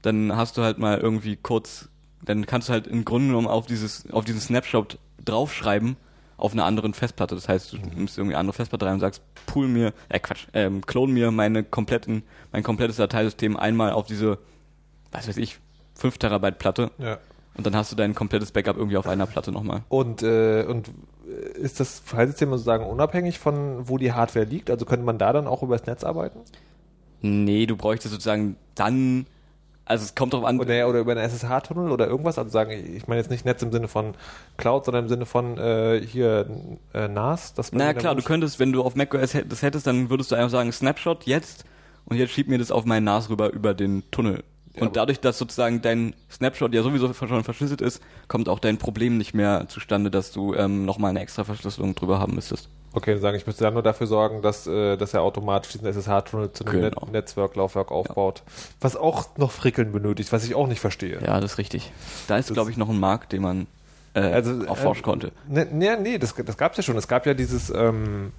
Dann hast du halt mal irgendwie kurz, dann kannst du halt im Grunde genommen auf dieses, auf diesen Snapshot draufschreiben auf einer anderen Festplatte. Das heißt, du nimmst irgendwie eine andere Festplatte rein und sagst, pool mir, äh Quatsch, ähm, klon mir meine kompletten, mein komplettes Dateisystem einmal auf diese, was weiß ich, 5 Terabyte Platte Ja. und dann hast du dein komplettes Backup irgendwie auf einer Platte nochmal. Und, äh, und äh, ist das Filesystem sozusagen unabhängig von, wo die Hardware liegt? Also könnte man da dann auch übers Netz arbeiten? Nee, du bräuchtest sozusagen dann, also es kommt drauf an, Oder, oder über einen SSH-Tunnel oder irgendwas? Also sagen, ich meine jetzt nicht Netz im Sinne von Cloud, sondern im Sinne von äh, hier äh, NAS. Man naja klar, du könntest, wenn du auf macOS das hättest, dann würdest du einfach sagen, Snapshot jetzt und jetzt schieb mir das auf meinen NAS rüber über den Tunnel. Ja, und dadurch, dass sozusagen dein Snapshot ja sowieso schon verschlüsselt ist, kommt auch dein Problem nicht mehr zustande, dass du ähm, nochmal eine extra Verschlüsselung drüber haben müsstest. Okay, dann sagen, ich müsste dann nur dafür sorgen, dass, äh, dass er automatisch diesen SSH-Tunnel zu einem Genau. Net Netzwerklaufwerk aufbaut. Was auch noch Frickeln benötigt, was ich auch nicht verstehe. Ja, das ist richtig. Da ist, glaube ich, noch ein Markt, den man äh, Also, erforschen äh, konnte. Ne, ne, nee, das, das gab es ja schon. Es gab ja dieses, ähm,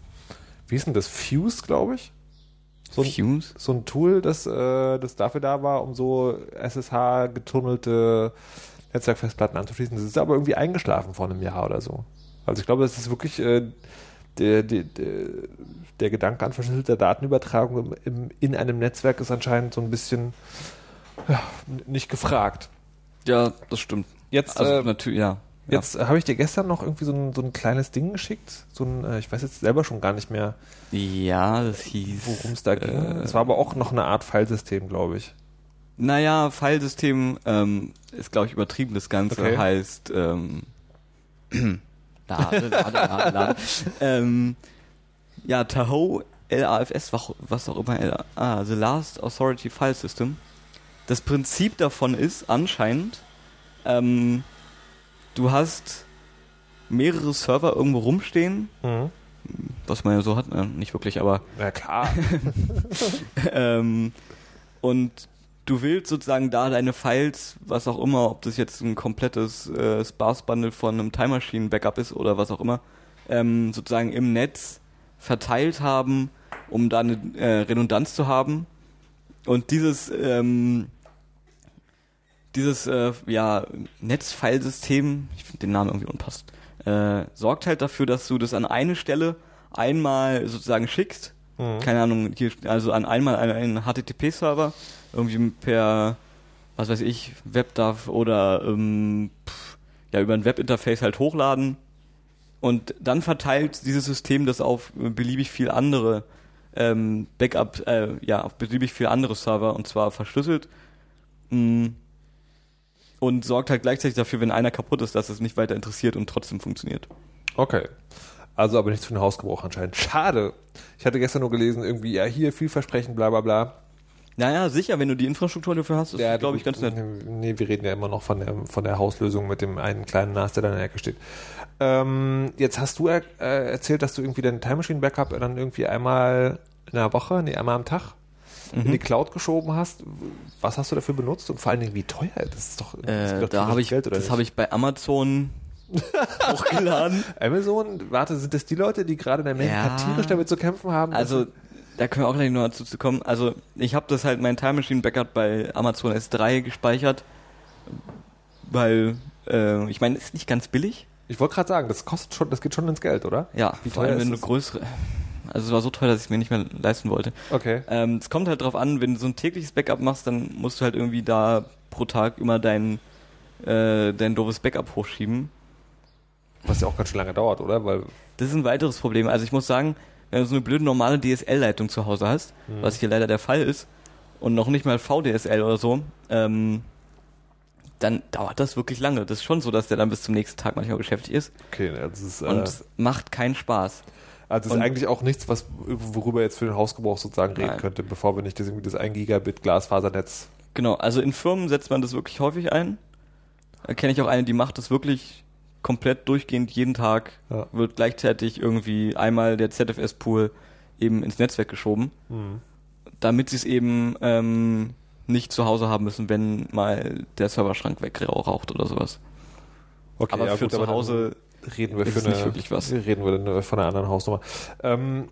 wie hieß denn das, Fuse, glaube ich? So ein, so ein Tool, das, äh, das dafür da war, um so SSH-getunnelte Netzwerkfestplatten anzuschließen. Das ist aber irgendwie eingeschlafen vor einem Jahr oder so. Also ich glaube, das ist wirklich äh, der, der, der, Gedanke an verschlüsselter Datenübertragung im, im, in einem Netzwerk ist anscheinend so ein bisschen ja, nicht gefragt. Ja, das stimmt. Jetzt, Also äh, natürlich, ja. Jetzt äh, habe ich dir gestern noch irgendwie so ein, so ein kleines Ding geschickt. So ein, äh, ich weiß jetzt selber schon gar nicht mehr, ja. ja, das hieß. worum es da ging. äh, Es war aber auch noch eine Art Filesystem, glaube ich. Naja, Filesystem ähm, ist, glaube ich, übertrieben. Das Ganze Okay. heißt ähm, lade, lade, lade, lade. ähm, ja, Tahoe LAFS, was, was auch immer, LA, ah, The Last Authority File System. Das Prinzip davon ist anscheinend, ähm, du hast mehrere Server irgendwo rumstehen, Mhm. was man ja so hat, äh, nicht wirklich, aber Ja, klar. ähm, und du willst sozusagen da deine Files, was auch immer, ob das jetzt ein komplettes äh, Sparse-Bundle von einem Time Machine Backup ist oder was auch immer, ähm, sozusagen im Netz verteilt haben, um da eine äh, Redundanz zu haben. Und dieses ähm, dieses äh, ja, Netzfilesystem, ich finde den Namen irgendwie unpassend, äh, sorgt halt dafür, dass du das an eine Stelle einmal sozusagen schickst. Mhm. keine Ahnung, hier, also an einmal einen, einen HTTP-Server, irgendwie per, was weiß ich, WebDAV oder ähm, pff, ja, über ein Webinterface halt hochladen. Und dann verteilt dieses System das auf beliebig viel andere ähm, Backup, äh, ja, auf beliebig viel andere Server und zwar verschlüsselt. Mh, und sorgt halt gleichzeitig dafür, wenn einer kaputt ist, dass es nicht weiter interessiert und trotzdem funktioniert. Okay. Also aber nichts für den Hausgebrauch anscheinend. Schade. Ich hatte gestern nur gelesen, irgendwie, ja, hier vielversprechend, bla bla bla. Naja, sicher, wenn du die Infrastruktur dafür hast, ist Ja, glaube ich, ganz nett. Nee, wir reden ja immer noch von der, von der Hauslösung mit dem einen kleinen NAS, der da in der Ecke steht. Ähm, jetzt hast du er, äh, erzählt, dass du irgendwie dein Time Machine Backup dann irgendwie einmal in der Woche, nee, einmal am Tag Mhm. in die Cloud geschoben hast. Was hast du dafür benutzt und vor allen Dingen, wie teuer? Das ist doch, das Äh, doch da habe ich, Geld, oder das habe ich bei Amazon hochgeladen. Amazon, warte, sind das die Leute, die gerade in der Menge Ja. tierisch damit zu kämpfen haben? Also, da können wir auch gleich noch dazu zu kommen. Also, ich habe das halt, mein Time Machine Backup bei Amazon S3 gespeichert, weil, äh, ich meine, ist nicht ganz billig. ich wollte gerade sagen, das kostet schon, das geht schon ins Geld, oder? Ja, Wie vor allem, wenn du größere, Also es war so teuer, dass ich es mir nicht mehr leisten wollte. Okay. Ähm, es kommt halt drauf an, wenn du so ein tägliches Backup machst, dann musst du halt irgendwie da pro Tag immer dein, äh, dein doofes Backup hochschieben. Was ja auch ganz schön lange dauert, oder? Weil Das ist ein weiteres Problem. Also ich muss sagen, wenn du so eine blöde normale DSL-Leitung zu Hause hast, Mhm. was hier leider der Fall ist, und noch nicht mal VDSL oder so, ähm, dann dauert das wirklich lange. Das ist schon so, dass der dann bis zum nächsten Tag manchmal beschäftigt ist. okay, das ist, äh, Und es macht keinen Spaß. Also es ist und- eigentlich auch nichts, was worüber jetzt für den Hausgebrauch sozusagen reden Nein. könnte, bevor wir nicht das, irgendwie das 1 Gigabit Glasfasernetz. Genau, also in Firmen setzt man das wirklich häufig ein. Da kenne ich auch eine, die macht das wirklich komplett durchgehend jeden Tag. Ja. Wird gleichzeitig irgendwie einmal der ZFS-Pool eben ins Netzwerk geschoben, Mhm. damit sie es eben ähm, nicht zu Hause haben müssen, wenn mal der Serverschrank wegraucht oder sowas. Okay, aber ja, für gut, zu Hause reden wir für eine, nicht wirklich was. Reden wir von einer anderen Hausnummer. Ähm,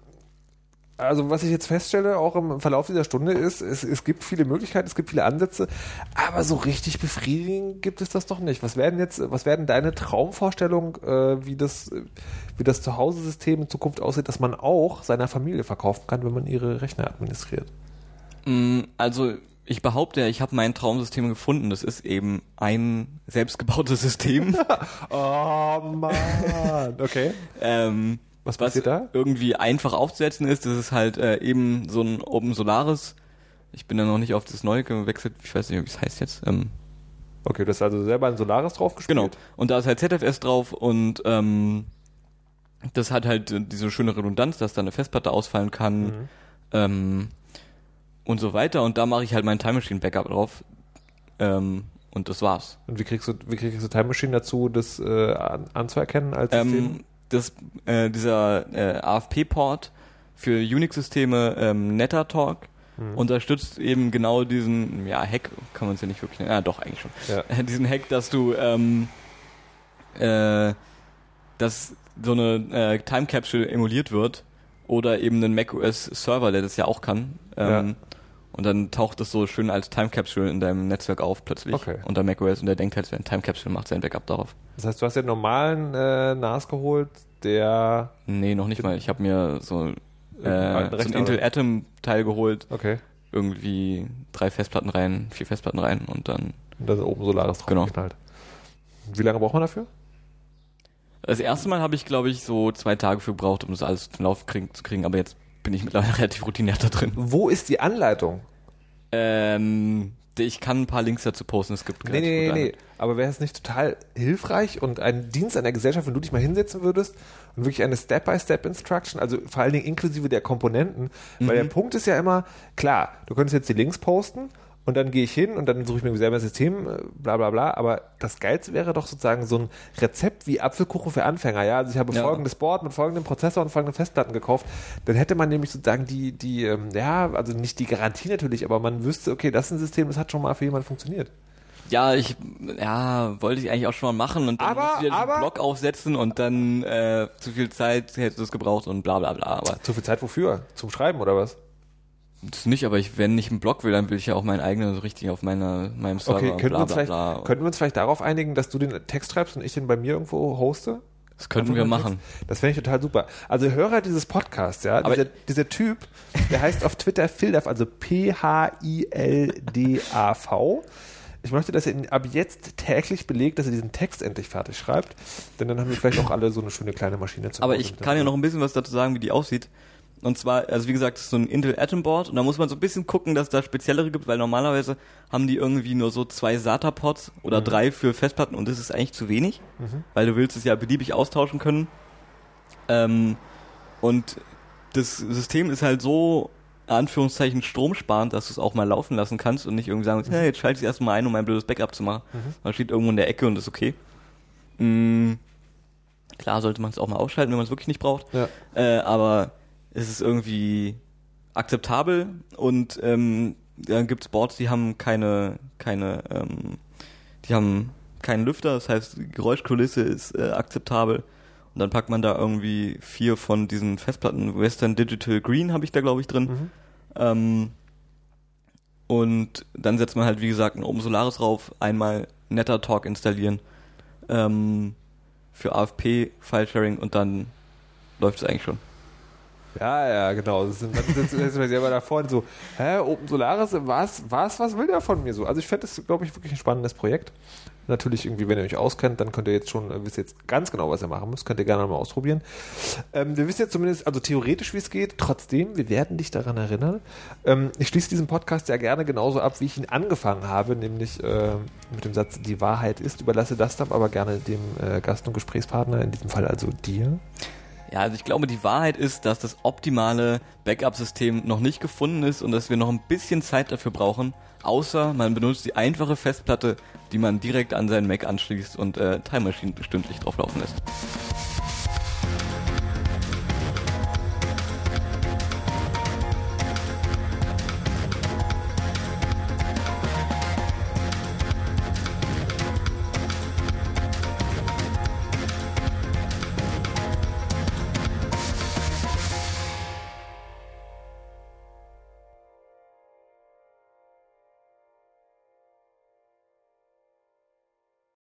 also was ich jetzt feststelle, auch im Verlauf dieser Stunde, ist, es, es gibt viele Möglichkeiten, es gibt viele Ansätze, aber so richtig befriedigend gibt es das doch nicht. Was werden jetzt, was werden deine Traumvorstellungen, äh, wie das, wie das Zuhause-System in Zukunft aussieht, dass man auch seiner Familie verkaufen kann, wenn man ihre Rechner administriert? Mm, Also ich behaupte, ja, ich habe mein Traumsystem gefunden. Das ist eben ein selbstgebautes System. Oh Mann, okay. ähm, Was was passiert da? irgendwie einfach aufzusetzen ist. Das ist halt äh, eben so ein Open Solaris. Ich bin da noch nicht auf das neue gewechselt. Ich weiß nicht, wie es heißt jetzt. Ähm, Okay, du hast also selber ein Solaris drauf gespielt? genau. Und da ist halt ZFS drauf und ähm, das hat halt diese schöne Redundanz, dass da eine Festplatte ausfallen kann Mhm. ähm, und so weiter. Und da mache ich halt mein Time Machine Backup drauf. Ähm, und das war's. Und wie kriegst du, wie kriegst du Time Machine dazu, das äh, an, anzuerkennen als System? Ähm, das, äh, dieser äh, AFP-Port für Unix-Systeme ähm, NetterTalk Mhm. unterstützt eben genau diesen, ja, Hack kann man es ja nicht wirklich nennen, ja doch, eigentlich schon. Ja. Diesen Hack, dass du, ähm, äh, dass so eine äh, Time Capsule emuliert wird oder eben einen macOS Server, der das ja auch kann. Ähm, Ja. Und dann taucht das so schön als Time Capsule in deinem Netzwerk auf plötzlich Okay. unter macOS und der denkt halt, es wäre ein Time Capsule, macht sein Backup darauf. Das heißt, du hast den normalen äh, NAS geholt, der. Nee, noch nicht mal. Ich habe mir so, äh, so ein Rechner, Intel oder? Atom Teil geholt, Okay. irgendwie drei Festplatten rein, vier Festplatten rein und dann Und da ist oben Solaris drauf Genau. geknallt. Wie lange braucht man dafür? Das erste Mal habe ich, glaube ich, so zwei Tage für gebraucht, um das alles zum Laufen kriegen, zu kriegen, aber jetzt bin ich mittlerweile relativ routiniert da drin. Wo ist die Anleitung? Ähm, ich kann ein paar Links dazu posten, es gibt Nee, nee, nee, nee. Aber wäre es nicht total hilfreich und ein Dienst an der Gesellschaft, wenn du dich mal hinsetzen würdest und wirklich eine Step-by-Step-Instruction, also vor allen Dingen inklusive der Komponenten, weil der Mhm. Punkt ist ja immer, klar, du könntest jetzt die Links posten und dann gehe ich hin und dann suche ich mir selber ein System, äh, bla bla bla, aber das Geilste wäre doch sozusagen so ein Rezept wie Apfelkuchen für Anfänger, ja, also ich habe Ja. folgendes Board mit folgendem Prozessor und folgenden Festplatten gekauft, dann hätte man nämlich sozusagen die, die, ähm, ja, also nicht die Garantie natürlich, aber man wüsste, okay, das ist ein System, das hat schon mal für jemanden funktioniert. Ja, ich, ja, wollte ich eigentlich auch schon mal machen und dann Aber- wieder aber- den Blog aufsetzen und dann äh, zu viel Zeit hätte es gebraucht und bla bla bla. Aber Zu viel Zeit wofür? Zum Schreiben oder was? Das nicht, aber ich, wenn ich einen Blog will, dann will ich ja auch meinen eigenen so richtig auf meiner, meinem Server Okay, könnten, bla wir uns bla vielleicht, bla. könnten wir uns vielleicht darauf einigen, dass du den Text schreibst und ich den bei mir irgendwo hoste? das könnten Einfach wir machen. Text? Das fände ich total super. Also Hörer dieses Podcasts, ja, Aber- dieser, dieser Typ, der heißt auf Twitter Phildav, also P-H-I-L-D-A-V. Ich möchte, dass er ihn ab jetzt täglich belegt, dass er diesen Text endlich fertig schreibt, denn dann haben wir vielleicht auch alle so eine schöne kleine Maschine zu Aber ich kann ja noch ein bisschen was dazu sagen, wie die aussieht. Und zwar, also wie gesagt, das ist so ein Intel Atom Board und da muss man so ein bisschen gucken, dass es da speziellere gibt, weil normalerweise haben die irgendwie nur so zwei SATA-Pods oder Mhm. drei für Festplatten und das ist eigentlich zu wenig, weil du willst es ja beliebig austauschen können. Ähm, und das System ist halt so, Anführungszeichen, stromsparend, dass du es auch mal laufen lassen kannst und nicht irgendwie sagen, hey, jetzt schalte ich es erstmal ein, um mein blödes Backup zu machen. Man steht irgendwo in der Ecke und ist okay. Mm, klar sollte man es auch mal ausschalten, wenn man es wirklich nicht braucht. Ja. Äh, aber es ist irgendwie akzeptabel und ähm, dann gibt's Boards, die haben keine, keine, ähm, die haben keinen Lüfter, das heißt, die Geräuschkulisse ist äh, akzeptabel. Und dann packt man da irgendwie vier von diesen Festplatten, Western Digital Green habe ich da, glaube ich, drin. Mhm. Ähm, und dann setzt man halt, wie gesagt, ein Open Solaris rauf, einmal Netter Talk installieren ähm, für AFP File Sharing und dann läuft es eigentlich schon. Ja, ja, genau. Das sind, dann sitzen wir selber da vorne so, hä, Open Solaris, was, was, was will der von mir so? Also ich fände das, glaube ich, wirklich ein spannendes Projekt. Natürlich irgendwie, wenn ihr euch auskennt, dann könnt ihr jetzt schon, äh, wisst jetzt ganz genau, was ihr machen müsst, könnt ihr gerne mal ausprobieren. Ähm, wir wissen jetzt zumindest, also theoretisch, wie es geht. Trotzdem, wir werden dich daran erinnern. Ähm, ich schließe diesen Podcast ja gerne genauso ab, wie ich ihn angefangen habe, nämlich äh, mit dem Satz, die Wahrheit ist, überlasse das dann aber gerne dem äh, Gast und Gesprächspartner, in diesem Fall also dir. Ja, also ich glaube, die Wahrheit ist, dass das optimale Backup-System noch nicht gefunden ist und dass wir noch ein bisschen Zeit dafür brauchen, außer man benutzt die einfache Festplatte, die man direkt an seinen Mac anschließt und äh, Time Machine stündlich drauflaufen lässt.